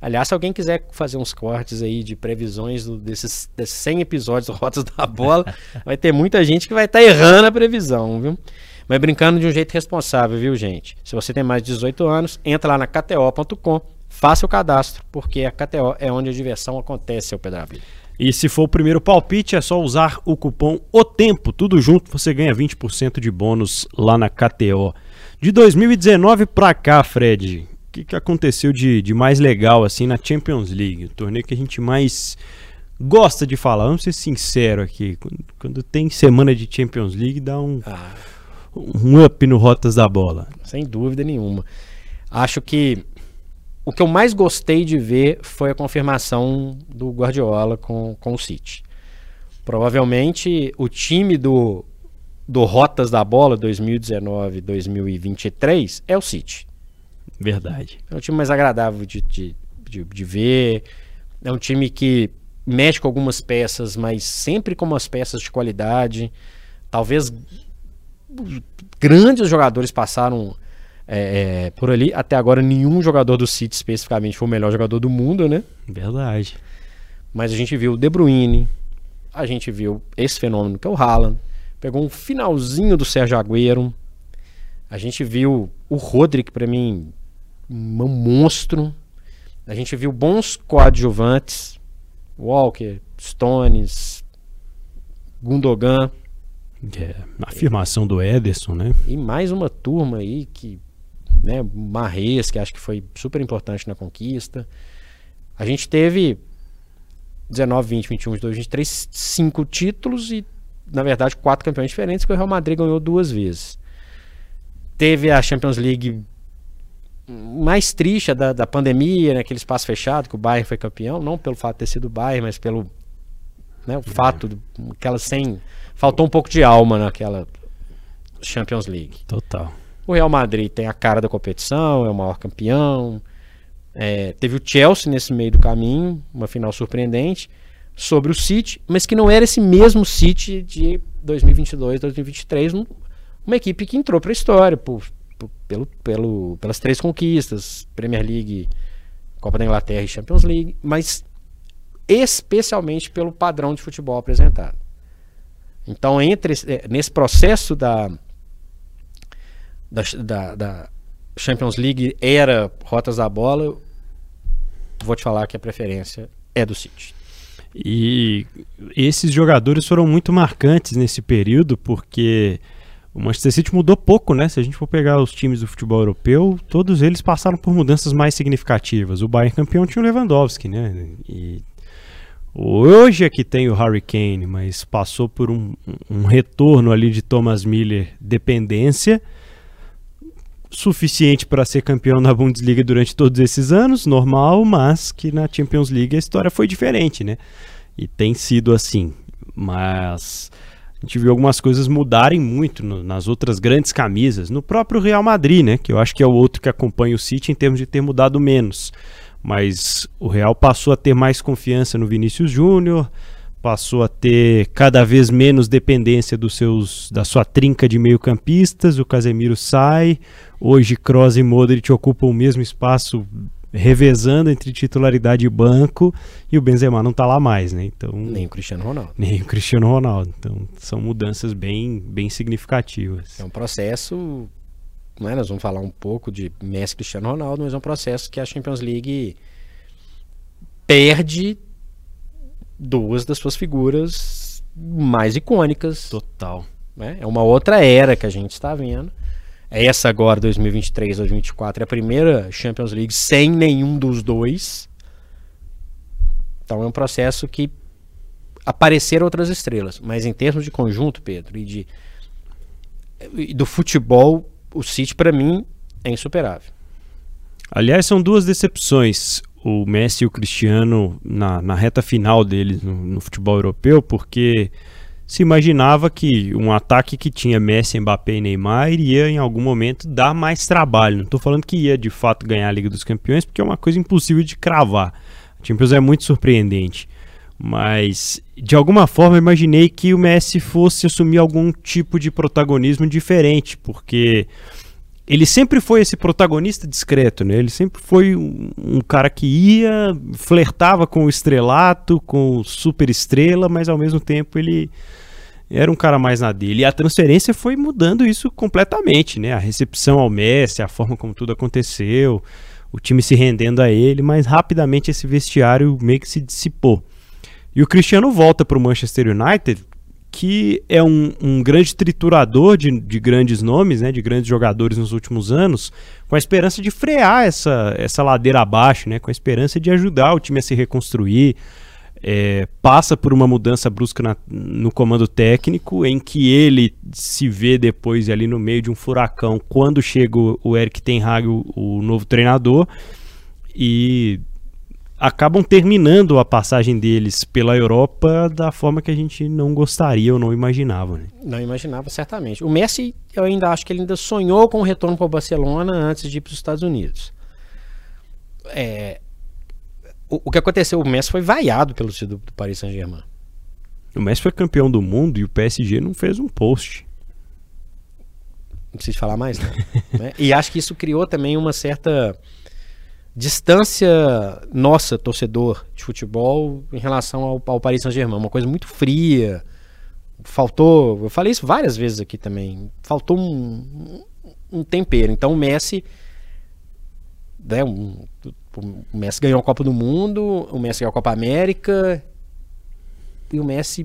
Aliás, se alguém quiser fazer uns cortes aí de previsões do, desses, desses 100 episódios do Rotas da Bola, vai ter muita gente que vai estar tá errando a previsão, viu? Mas brincando de um jeito responsável, viu, gente? Se você tem mais de 18 anos, entra lá na kto.com, faça o cadastro, porque a KTO é onde a diversão acontece, seu Pedraville. E se for o primeiro palpite, é só usar o cupom O Tempo, tudo junto, você ganha 20% de bônus lá na KTO. De 2019 para cá, Fred, que, que aconteceu de, de mais legal assim na Champions League? O torneio que a gente mais gosta de falar. Vamos ser sincero aqui, quando, quando tem semana de Champions League, dá um, ah. um up no Rotas da Bola. Sem dúvida nenhuma. Acho que o que eu mais gostei de ver foi a confirmação do Guardiola com, com o City. Provavelmente o time do, do Rotas da Bola 2019-2023 é o City. Verdade. É um time mais agradável de, de, de, de, ver. É um time que mexe com algumas peças, mas sempre com umas peças de qualidade. Talvez grandes jogadores passaram é, é, por ali. Até agora, nenhum jogador do City especificamente foi o melhor jogador do mundo, né? Verdade. Mas a gente viu o De Bruyne, a gente viu esse fenômeno que é o Haaland, pegou um finalzinho do Sérgio Agüero, a gente viu o Rodrigo, para mim, um monstro. A gente viu bons coadjuvantes, Walker, Stones, Gundogan. É, a afirmação do Ederson, né? E mais uma turma aí que né, Marrez, que acho que foi super importante na conquista. A gente teve 19, 20, 21, 22, 23, cinco títulos e, na verdade, quatro campeões diferentes, que o Real Madrid ganhou duas vezes. Teve a Champions League mais triste da, da pandemia, naquele né, espaço fechado, que o Bayern foi campeão, não pelo fato de ter sido o Bayern, mas pelo né, o fato de aquela sem. Faltou um pouco de alma naquela Champions League. Total. O Real Madrid tem a cara da competição, é o maior campeão. É, teve o Chelsea nesse meio do caminho, uma final surpreendente, sobre o City, mas que não era esse mesmo City de 2022, 2023, uma equipe que entrou para a história por, por, pelo, pelo, pelas três conquistas, Premier League, Copa da Inglaterra e Champions League, mas especialmente pelo padrão de futebol apresentado. Então, entre é, nesse processo da da, da, da Champions League era rotas da bola, vou te falar que a preferência é do City. E esses jogadores foram muito marcantes nesse período, porque o Manchester City mudou pouco, né? Se a gente for pegar os times do futebol europeu, todos eles passaram por mudanças mais significativas. O Bayern campeão tinha o Lewandowski, né? E hoje é que tem o Harry Kane, mas passou por um, um retorno ali de Thomas Miller dependência suficiente para ser campeão na Bundesliga durante todos esses anos, normal, mas que na Champions League a história foi diferente, né? E tem sido assim. Mas a gente viu algumas coisas mudarem muito no, nas outras grandes camisas, no próprio Real Madrid, né? Que eu acho que é o outro que acompanha o City em termos de ter mudado menos. Mas o Real passou a ter mais confiança no Vinícius Júnior, passou a ter cada vez menos dependência dos seus da sua trinca de meio-campistas, o Casemiro sai, hoje Kroos e Modric ocupam o mesmo espaço revezando entre titularidade e banco e o Benzema não está lá mais, né? Então nem o Cristiano Ronaldo. Nem o Cristiano Ronaldo. Então são mudanças bem bem significativas. É um processo, né? Nós vamos falar um pouco de Messi, Cristiano Ronaldo, mas é um processo que a Champions League perde duas das suas figuras mais icônicas. Total. Né? É uma outra era que a gente está vendo. É essa agora, 2023, 2024, é a primeira Champions League sem nenhum dos dois. Então é um processo que apareceram outras estrelas. Mas em termos de conjunto, Pedro, e de e do futebol, o City para mim é insuperável. Aliás, são duas decepções. o Messi e o Cristiano na, na reta final deles no, no futebol europeu, porque se imaginava que um ataque que tinha Messi, Mbappé e Neymar iria em algum momento dar mais trabalho. Não estou falando que ia de fato ganhar a Liga dos Campeões, porque é uma coisa impossível de cravar. A Champions é muito surpreendente. Mas de alguma forma eu imaginei que o Messi fosse assumir algum tipo de protagonismo diferente, porque ele sempre foi esse protagonista discreto, né? Ele sempre foi um, um, cara que ia, flertava com o estrelato, com o super estrela, mas ao mesmo tempo ele era um cara mais na dele. E a transferência foi mudando isso completamente, né? A recepção ao Messi, a forma como tudo aconteceu, o time se rendendo a ele, mas rapidamente esse vestiário meio que se dissipou. E o Cristiano volta para o Manchester United que é um, um grande triturador de, de, grandes nomes, né, de grandes jogadores nos últimos anos, com a esperança de frear essa, essa ladeira abaixo, né, com a esperança de ajudar o time a se reconstruir. É, passa por uma mudança brusca na, no comando técnico, em que ele se vê depois ali no meio de um furacão quando chega o, Eric Ten Hag, o, o novo treinador, e acabam terminando a passagem deles pela Europa da forma que a gente não gostaria ou não imaginava. Né? Não imaginava, certamente. O Messi, eu ainda acho que ele ainda sonhou com o retorno para o Barcelona antes de ir para os Estados Unidos. É, o, o, que aconteceu? O Messi foi vaiado pelo do, do Paris Saint-Germain. O Messi foi campeão do mundo e o PSG não fez um post. Não preciso falar mais, né? E acho que isso criou também uma certa distância nossa, torcedor de futebol, em relação ao, ao Paris Saint-Germain. Uma coisa muito fria. Faltou. Eu falei isso várias vezes aqui também. Faltou um, um tempero. Então o Messi. Né, um, o Messi ganhou a Copa do Mundo, o Messi ganhou a Copa América. E o Messi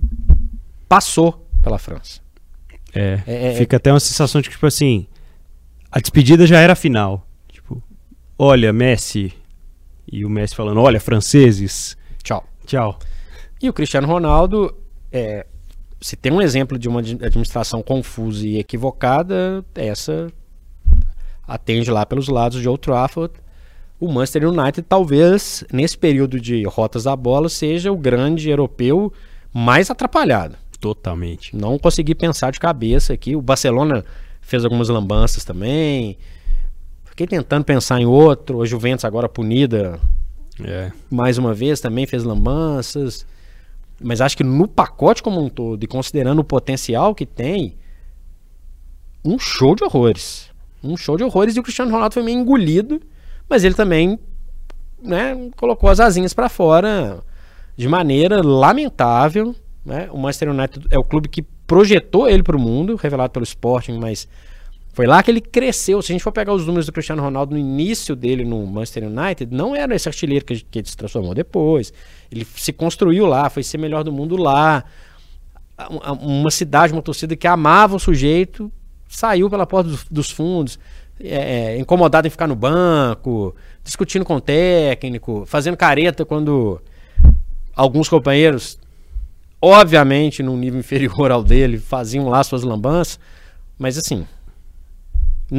passou pela França. É, é, é fica é, até uma sensação de que, tipo assim, a despedida já era final olha, Messi. E o Messi falando, olha, franceses. Tchau. Tchau. E o Cristiano Ronaldo, é, se tem um exemplo de uma administração confusa e equivocada, essa atende lá pelos lados de Old Trafford. O Manchester United talvez, nesse período de rotas da bola, seja o grande europeu mais atrapalhado. Totalmente. Não consegui pensar de cabeça aqui. O Barcelona fez algumas lambanças também. Fiquei tentando pensar em outro. A Juventus agora punida. É. Mais uma vez também fez lambanças. Mas acho que no pacote como um todo, e considerando o potencial que tem, um show de horrores. Um show de horrores. E o Cristiano Ronaldo foi meio engolido. Mas ele também né, colocou as asinhas para fora de maneira lamentável. Né? O Manchester United é o clube que projetou ele para o mundo, revelado pelo Sporting, mas foi lá que ele cresceu. Se a gente for pegar os números do Cristiano Ronaldo no início dele no Manchester United, não era esse artilheiro que, que ele se transformou depois. Ele se construiu lá, foi ser melhor do mundo lá. Uma cidade, uma torcida que amava o sujeito, saiu pela porta dos, dos fundos, é, é, incomodado em ficar no banco, discutindo com o técnico, fazendo careta quando alguns companheiros, obviamente num nível inferior ao dele, faziam lá suas lambanças. Mas assim,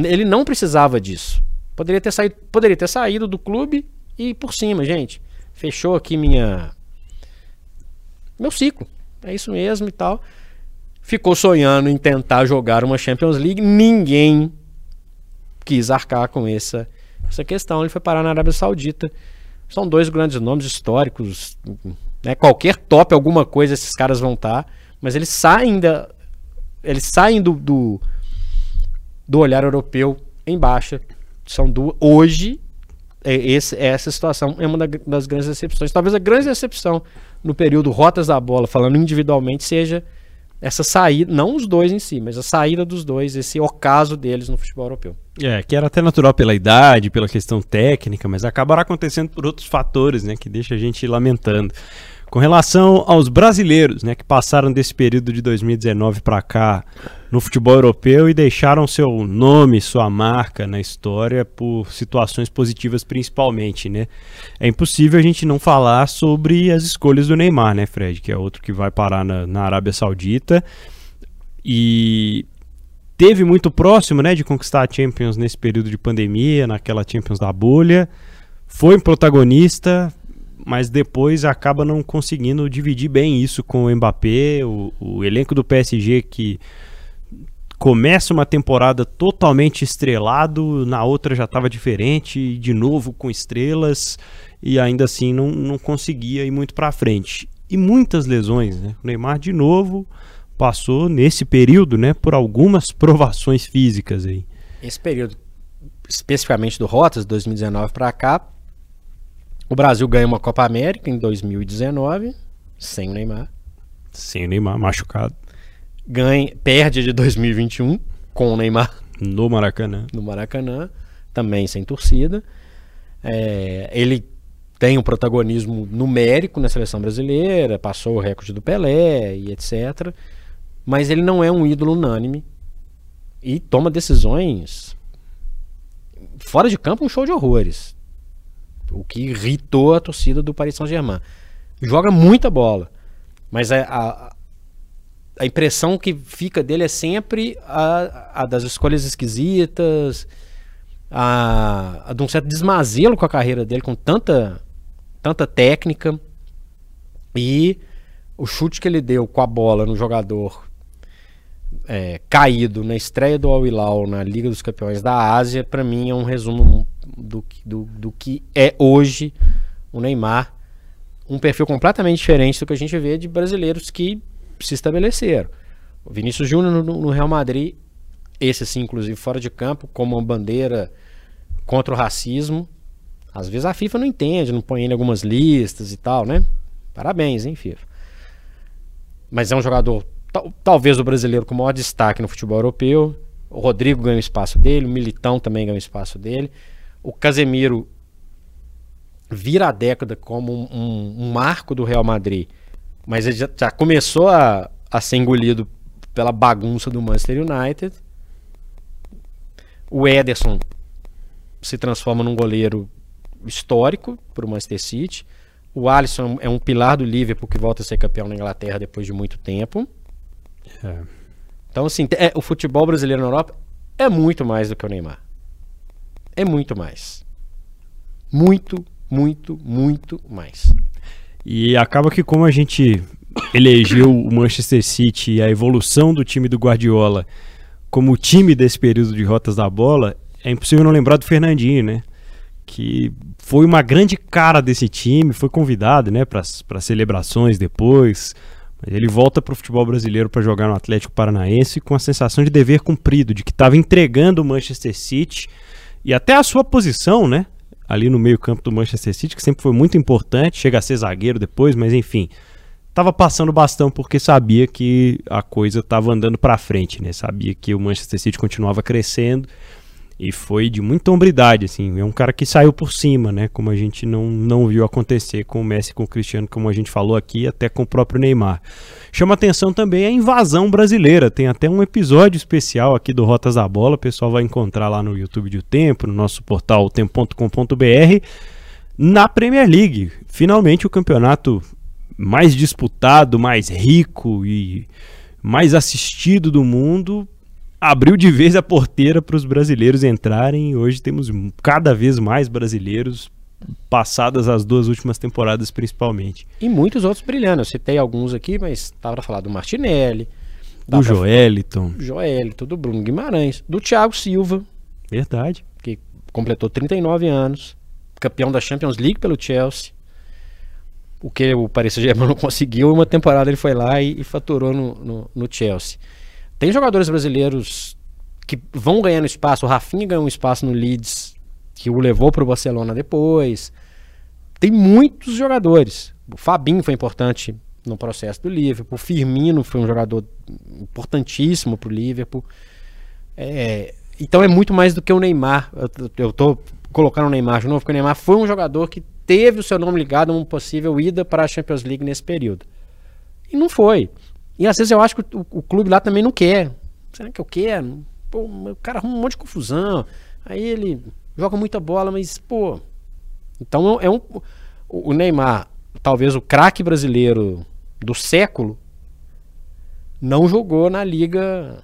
ele não precisava disso. Poderia ter saído, poderia ter saído do clube e por cima, gente. Fechou aqui minha meu ciclo. É isso mesmo e tal. Ficou sonhando em tentar jogar uma Champions League. Ninguém quis arcar com essa essa questão. Ele foi parar na Arábia Saudita. São dois grandes nomes históricos. Né? Qualquer top, alguma coisa, esses caras vão estar. Tá, mas eles saem da. Eles saem do, do do olhar europeu em baixa. São duas. Hoje, é, esse, essa situação é uma das grandes decepções. Talvez a grande decepção no período rotas da bola, falando individualmente, seja essa saída, não os dois em si, mas a saída dos dois, esse ocaso deles no futebol europeu. É, que era até natural pela idade, pela questão técnica, mas acabará acontecendo por outros fatores, né, que deixa a gente lamentando. Com relação aos brasileiros, né, que passaram desse período de 2019 para cá no futebol europeu e deixaram seu nome, sua marca na história por situações positivas principalmente, né? É impossível a gente não falar sobre as escolhas do Neymar, né, Fred, que é outro que vai parar na, na Arábia Saudita e teve muito próximo, né, de conquistar a Champions nesse período de pandemia, naquela Champions da bolha foi um protagonista, mas depois acaba não conseguindo dividir bem isso com o Mbappé, o, o elenco do PSG que começa uma temporada totalmente estrelado, na outra já estava diferente, de novo com estrelas, e ainda assim não, não conseguia ir muito para frente. E muitas lesões, né? O Neymar de novo passou nesse período, né, por algumas provações físicas aí. Esse período, especificamente do Rotas, 2019 para cá, o Brasil ganha uma Copa América em 2019, sem o Neymar. Sem o Neymar, machucado. Ganha, perde de 2021 com o Neymar. No Maracanã. No Maracanã, também sem torcida. É, ele tem um protagonismo numérico na seleção brasileira, passou o recorde do Pelé e etc. Mas ele não é um ídolo unânime e toma decisões fora de campo um show de horrores. O que irritou a torcida do Paris Saint-Germain. Joga muita bola, mas a, a, a, impressão que fica dele é sempre a, a das escolhas esquisitas, a, a de um certo desmazelo com a carreira dele, com tanta, tanta técnica. E o chute que ele deu com a bola no jogador é, caído na estreia do Al Hilal na Liga dos Campeões da Ásia, para mim é um resumo do, do, do que é hoje o Neymar. Um perfil completamente diferente do que a gente vê de brasileiros que se estabeleceram. O Vinícius Júnior no, no Real Madrid, esse sim, inclusive fora de campo, como uma bandeira contra o racismo. Às vezes a FIFA não entende, não põe ele em algumas listas e tal, né? Parabéns, hein, FIFA. Mas é um jogador tal, talvez o brasileiro com maior destaque no futebol europeu. O Rodrigo ganha o espaço dele, o Militão também ganha o espaço dele. O Casemiro vira a década como um, um, um marco do Real Madrid, mas ele já, já começou a, a ser engolido pela bagunça do Manchester United. O Ederson se transforma num goleiro histórico para o Manchester City. O Alisson é um pilar do Liverpool que volta a ser campeão na Inglaterra depois de muito tempo. É. Então, assim, é, o futebol brasileiro na Europa é muito mais do que o Neymar. É muito mais. Muito, muito, muito mais. E acaba que como a gente elegeu o Manchester City e a evolução do time do Guardiola como o time desse período de rotas da bola, é impossível não lembrar do Fernandinho, né? Que foi uma grande cara desse time, foi convidado, né, para celebrações depois, ele volta para o futebol brasileiro para jogar no Atlético Paranaense com a sensação de dever cumprido, de que estava entregando o Manchester City e até a sua posição, né? Ali no meio-campo do Manchester City, que sempre foi muito importante, chega a ser zagueiro depois, mas enfim, estava passando bastão porque sabia que a coisa estava andando para frente, né? Sabia que o Manchester City continuava crescendo e foi de muita hombridade, assim. É um cara que saiu por cima, né? Como a gente não, não viu acontecer com o Messi com o Cristiano, como a gente falou aqui, até com o próprio Neymar. Chama atenção também a invasão brasileira. Tem até um episódio especial aqui do Rotas da Bola. O pessoal vai encontrar lá no YouTube de O Tempo, no nosso portal tempo.com.br. Na Premier League. Finalmente o campeonato mais disputado, mais rico e mais assistido do mundo abriu de vez a porteira para os brasileiros entrarem. Hoje temos cada vez mais brasileiros, passadas as duas últimas temporadas principalmente. E muitos outros brilhando. Eu citei alguns aqui, mas estava para falar do Martinelli, do Joeliton, Joeliton, do Bruno Guimarães, do Thiago Silva. Verdade. Que completou 39 anos, campeão da Champions League pelo Chelsea. O que o Paris Saint-Germain não conseguiu, uma temporada ele foi lá e, e faturou no, no, no Chelsea. Tem jogadores brasileiros que vão ganhando espaço. O Rafinha ganhou um espaço no Leeds, que o levou para o Barcelona depois. Tem muitos jogadores. O Fabinho foi importante no processo do Liverpool. O Firmino foi um jogador importantíssimo para o Liverpool. É, então é muito mais do que o Neymar. Eu estou colocando o Neymar de novo, porque o Neymar foi um jogador que teve o seu nome ligado a uma possível ida para a Champions League nesse período. E não foi. E às vezes eu acho que o, o clube lá também não quer. Será que eu quero? Pô, o cara arruma um monte de confusão. Aí ele joga muita bola, mas, pô. Então é um. O Neymar, talvez o craque brasileiro do século, não jogou na liga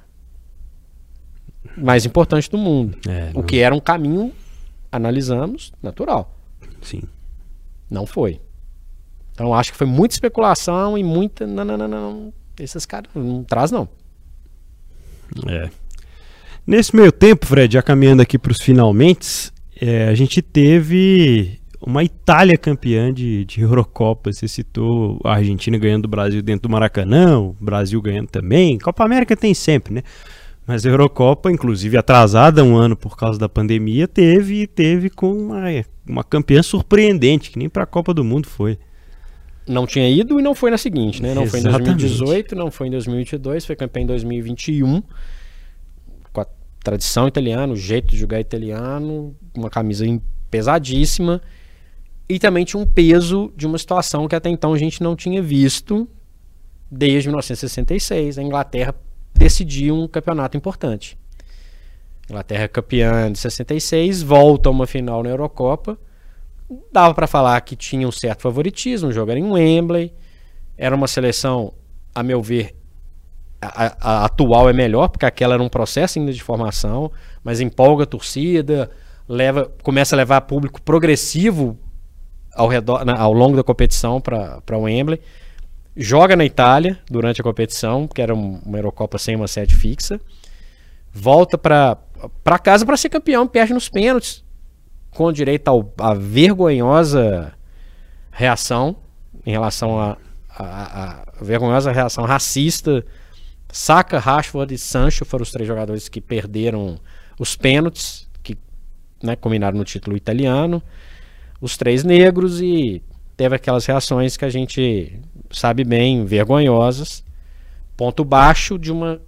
mais importante do mundo. É, o que era um caminho, analisamos, natural. Sim. Não foi. Então acho que foi muita especulação e muita. Não, não, não, não. Esses caras não traz, não. É. Nesse meio tempo, Fred, já caminhando aqui para os finalmente, é, a gente teve uma Itália campeã de, de Eurocopa. Você citou a Argentina ganhando do Brasil dentro do Maracanã, o Brasil ganhando também. Copa América tem sempre, né? Mas a Eurocopa, inclusive atrasada um ano por causa da pandemia, teve teve com uma, uma campeã surpreendente, que nem para a Copa do Mundo foi. Não tinha ido e não foi na seguinte, né? Não Exatamente. foi em 2018, não foi em 2022, foi campeã em 2021. Com a tradição italiana, o jeito de jogar italiano, uma camisa pesadíssima. E também tinha um peso de uma situação que até então a gente não tinha visto desde 1966. A Inglaterra decidiu um campeonato importante. Inglaterra campeã de 66, volta a uma final na Eurocopa. Dava para falar que tinha um certo favoritismo, o jogo era em Wembley. Era uma seleção, a meu ver, a, a- atual é melhor, porque aquela era um processo ainda de formação, mas empolga a torcida, leva, começa a levar público progressivo ao, redor, na- ao longo da competição para Wembley. Joga na Itália durante a competição, que era um- uma Eurocopa sem uma sede fixa. Volta para casa para ser campeão, perde nos pênaltis, com direito ao- à vergonhosa reação em relação à a, a- a vergonhosa reação racista. Saka, Rashford e Sancho foram os três jogadores que perderam os pênaltis, que né, combinaram no título italiano. Os três negros e teve aquelas reações que a gente sabe bem, vergonhosas. Ponto baixo de uma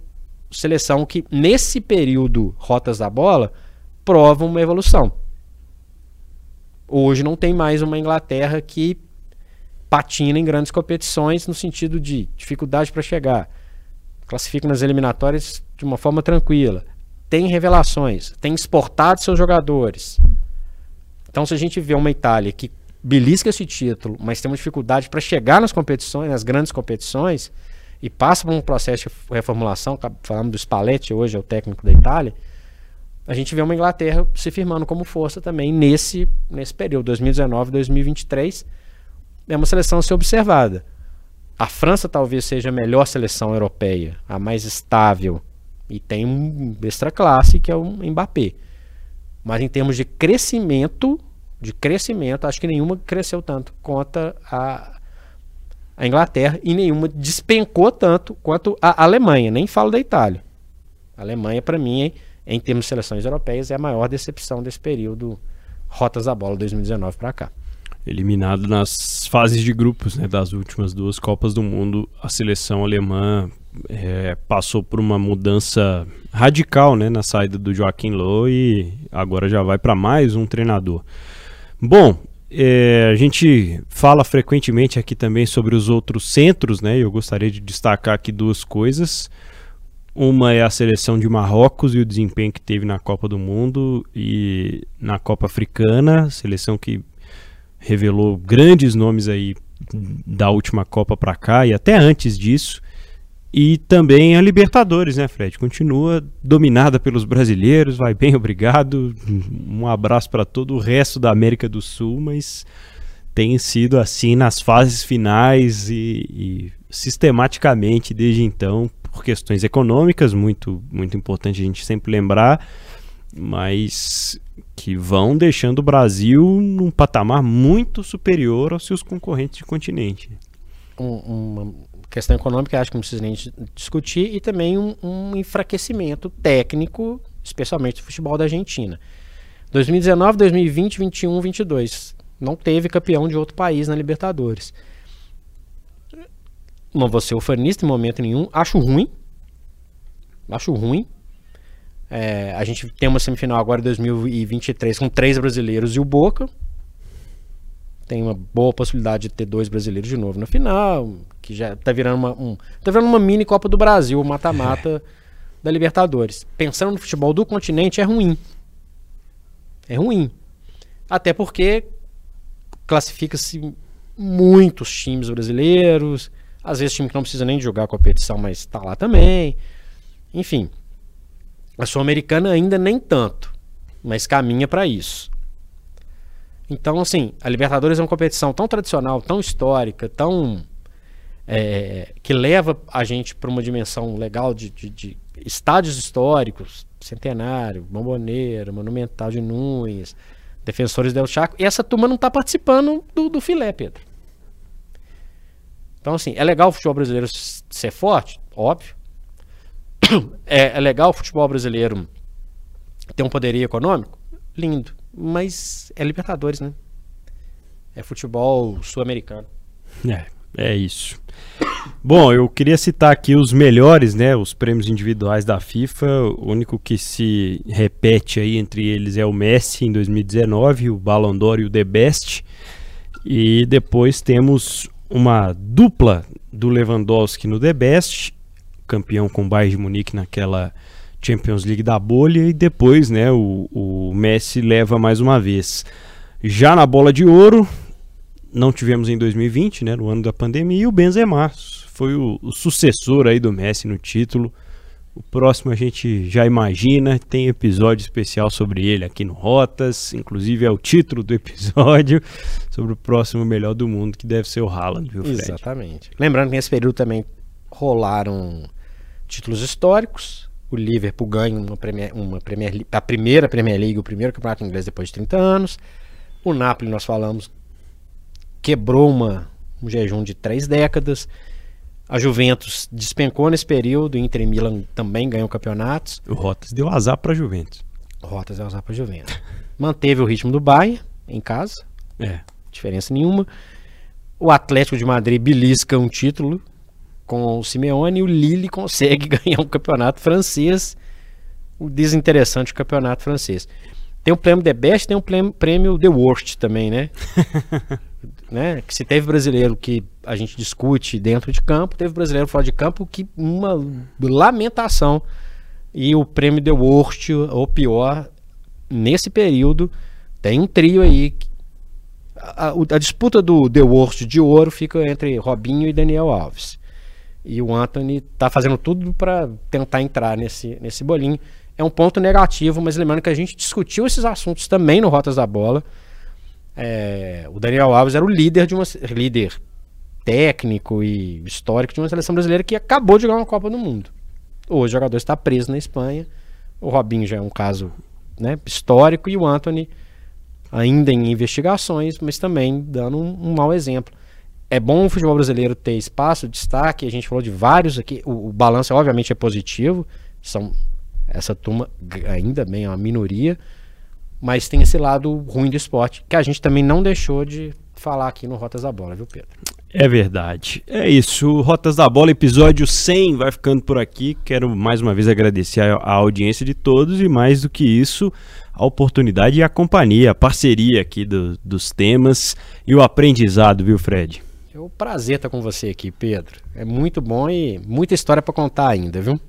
seleção que, nesse período rotas da bola, prova uma evolução. Hoje não tem mais uma Inglaterra que patina em grandes competições no sentido de dificuldade para chegar. Classifica nas eliminatórias de uma forma tranquila. Tem revelações, tem exportado seus jogadores. Então, se a gente vê uma Itália que belisca esse título, mas tem uma dificuldade para chegar nas competições, nas grandes competições, e passa por um processo de reformulação, falando do Spalletti hoje, é o técnico da Itália, a gente vê uma Inglaterra se firmando como força também nesse, nesse período, 2019, 2023. É uma seleção a ser observada. A França talvez seja a melhor seleção europeia, a mais estável, e tem um extra classe que é o Mbappé. Mas em termos de crescimento, de crescimento, acho que nenhuma cresceu tanto quanto a, a Inglaterra e nenhuma despencou tanto quanto a Alemanha. Nem falo da Itália. A Alemanha, para mim, em termos de seleções europeias, é a maior decepção desse período rotas da bola 2019 para cá. Eliminado nas fases de grupos né, das últimas duas Copas do Mundo, a seleção alemã é, passou por uma mudança radical né, na saída do Joaquim Low e agora já vai para mais um treinador. Bom, é, a gente fala frequentemente aqui também sobre os outros centros, né? e Eu gostaria de destacar aqui duas coisas. Uma é a seleção de Marrocos e o desempenho que teve na Copa do Mundo e na Copa Africana, seleção que revelou grandes nomes aí da última Copa para cá e até antes disso. E também a Libertadores, né, Fred? Continua dominada pelos brasileiros, vai bem, obrigado. Um abraço para todo o resto da América do Sul, mas tem sido assim nas fases finais e, e sistematicamente desde então, por questões econômicas, muito, muito importante a gente sempre lembrar, mas que vão deixando o Brasil num patamar muito superior aos seus concorrentes de continente. Um- uma questão econômica, acho que não precisa nem dis- discutir, e também um, um enfraquecimento técnico, especialmente do futebol da Argentina. 2019, 2020, 21, 22. Não teve campeão de outro país na Libertadores. Não vou ser ufanista em momento nenhum. Acho ruim. Acho ruim. É, a gente tem uma semifinal agora em 2023 com três brasileiros e o Boca. Tem uma boa possibilidade de ter dois brasileiros de novo na final, que já tá virando uma, um, tá virando uma mini Copa do Brasil, o mata-mata da Libertadores. Pensando no futebol do continente, é ruim. É ruim. Até porque classifica-se muitos times brasileiros, às vezes time que não precisa nem jogar a competição, mas está lá também. Enfim, a Sul-Americana ainda nem tanto, mas caminha para isso. Então, assim, a Libertadores é uma competição tão tradicional, tão histórica, tão. é, que leva a gente para uma dimensão legal de, de- de estádios históricos, Centenário, Bomboneira, Monumental de Nunes, Defensores del Chaco, e essa turma não está participando do, do filé, Pedro. Então, assim, é legal o futebol brasileiro ser forte? Óbvio. É, é legal o futebol brasileiro ter um poderio econômico? Lindo. Mas é Libertadores, né? É futebol sul-americano. É, é isso. Bom, eu queria citar aqui os melhores, né, os prêmios individuais da FIFA. O único que se repete aí entre eles é o Messi em 2019, o Ballon d'Or e o The Best. E depois temos uma dupla do Lewandowski no The Best, campeão com o Bayern de Munique naquela Champions League da bolha e depois, né, o, o Messi leva mais uma vez. Já na bola de ouro, não tivemos em 2020, né, no ano da pandemia, e o Benzema foi o, o sucessor aí do Messi no título. O próximo a gente já imagina, tem episódio especial sobre ele aqui no Rotas, inclusive é o título do episódio sobre o próximo melhor do mundo, que deve ser o Haaland, viu, Fred? Exatamente. Lembrando que nesse período também rolaram títulos históricos. O Liverpool ganha uma Premier, uma Premier a primeira Premier League, o primeiro campeonato inglês depois de 30 anos. O Napoli, nós falamos, quebrou uma, um jejum de três décadas. A Juventus despencou nesse período, o Inter e Milan também ganham campeonatos. O Rotas deu azar para Juventus. Rotas é usar para Juventus. Manteve o ritmo do Bayern em casa, É. diferença nenhuma. O Atlético de Madrid belisca um título com o Simeone e o Lille consegue ganhar um campeonato francês. O desinteressante campeonato francês. Tem o prêmio The Best, tem o prêmio, prêmio The Worst também, né? né? Que se teve brasileiro que a gente discute dentro de campo, teve brasileiro fora de campo que uma lamentação. E o prêmio The Worst, ou pior, nesse período, tem um trio aí. A, a- a disputa do The Worst de ouro fica entre Robinho e Daniel Alves. E o Anthony tá fazendo tudo para tentar entrar nesse, nesse bolinho. É um ponto negativo, mas lembrando que a gente discutiu esses assuntos também no Rotas da Bola. É, o Daniel Alves era o líder de uma líder técnico e histórico de uma seleção brasileira que acabou de ganhar uma Copa do Mundo. Hoje o jogador está preso na Espanha. O Robinho já é um caso né, histórico e o Anthony ainda em investigações, mas também dando um, um mau exemplo. É bom o futebol brasileiro ter espaço, destaque. A gente falou de vários aqui. O, o balanço, obviamente, é positivo. São essa turma, ainda bem, é uma minoria. Mas tem esse lado ruim do esporte, que a gente também não deixou de falar aqui no Rotas da Bola, viu, Pedro? É verdade. É isso. Rotas da Bola, episódio 100, vai ficando por aqui. Quero mais uma vez agradecer a, a audiência de todos e, mais do que isso, a oportunidade e a companhia, a parceria aqui do- dos temas e o aprendizado, viu, Fred? É um prazer estar com você aqui, Pedro. É muito bom e muita história para contar ainda, viu?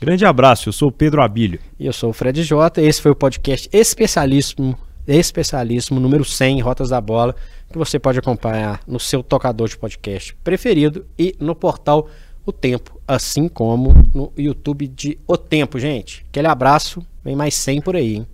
Grande abraço, eu sou o Pedro Abílio. E eu sou o Fred Jota. Esse foi o podcast especialíssimo, especialíssimo número 100, Rotas da Bola, que você pode acompanhar no seu tocador de podcast preferido e no portal O Tempo, assim como no YouTube de O Tempo, gente. Aquele abraço, vem mais 100 por aí, hein?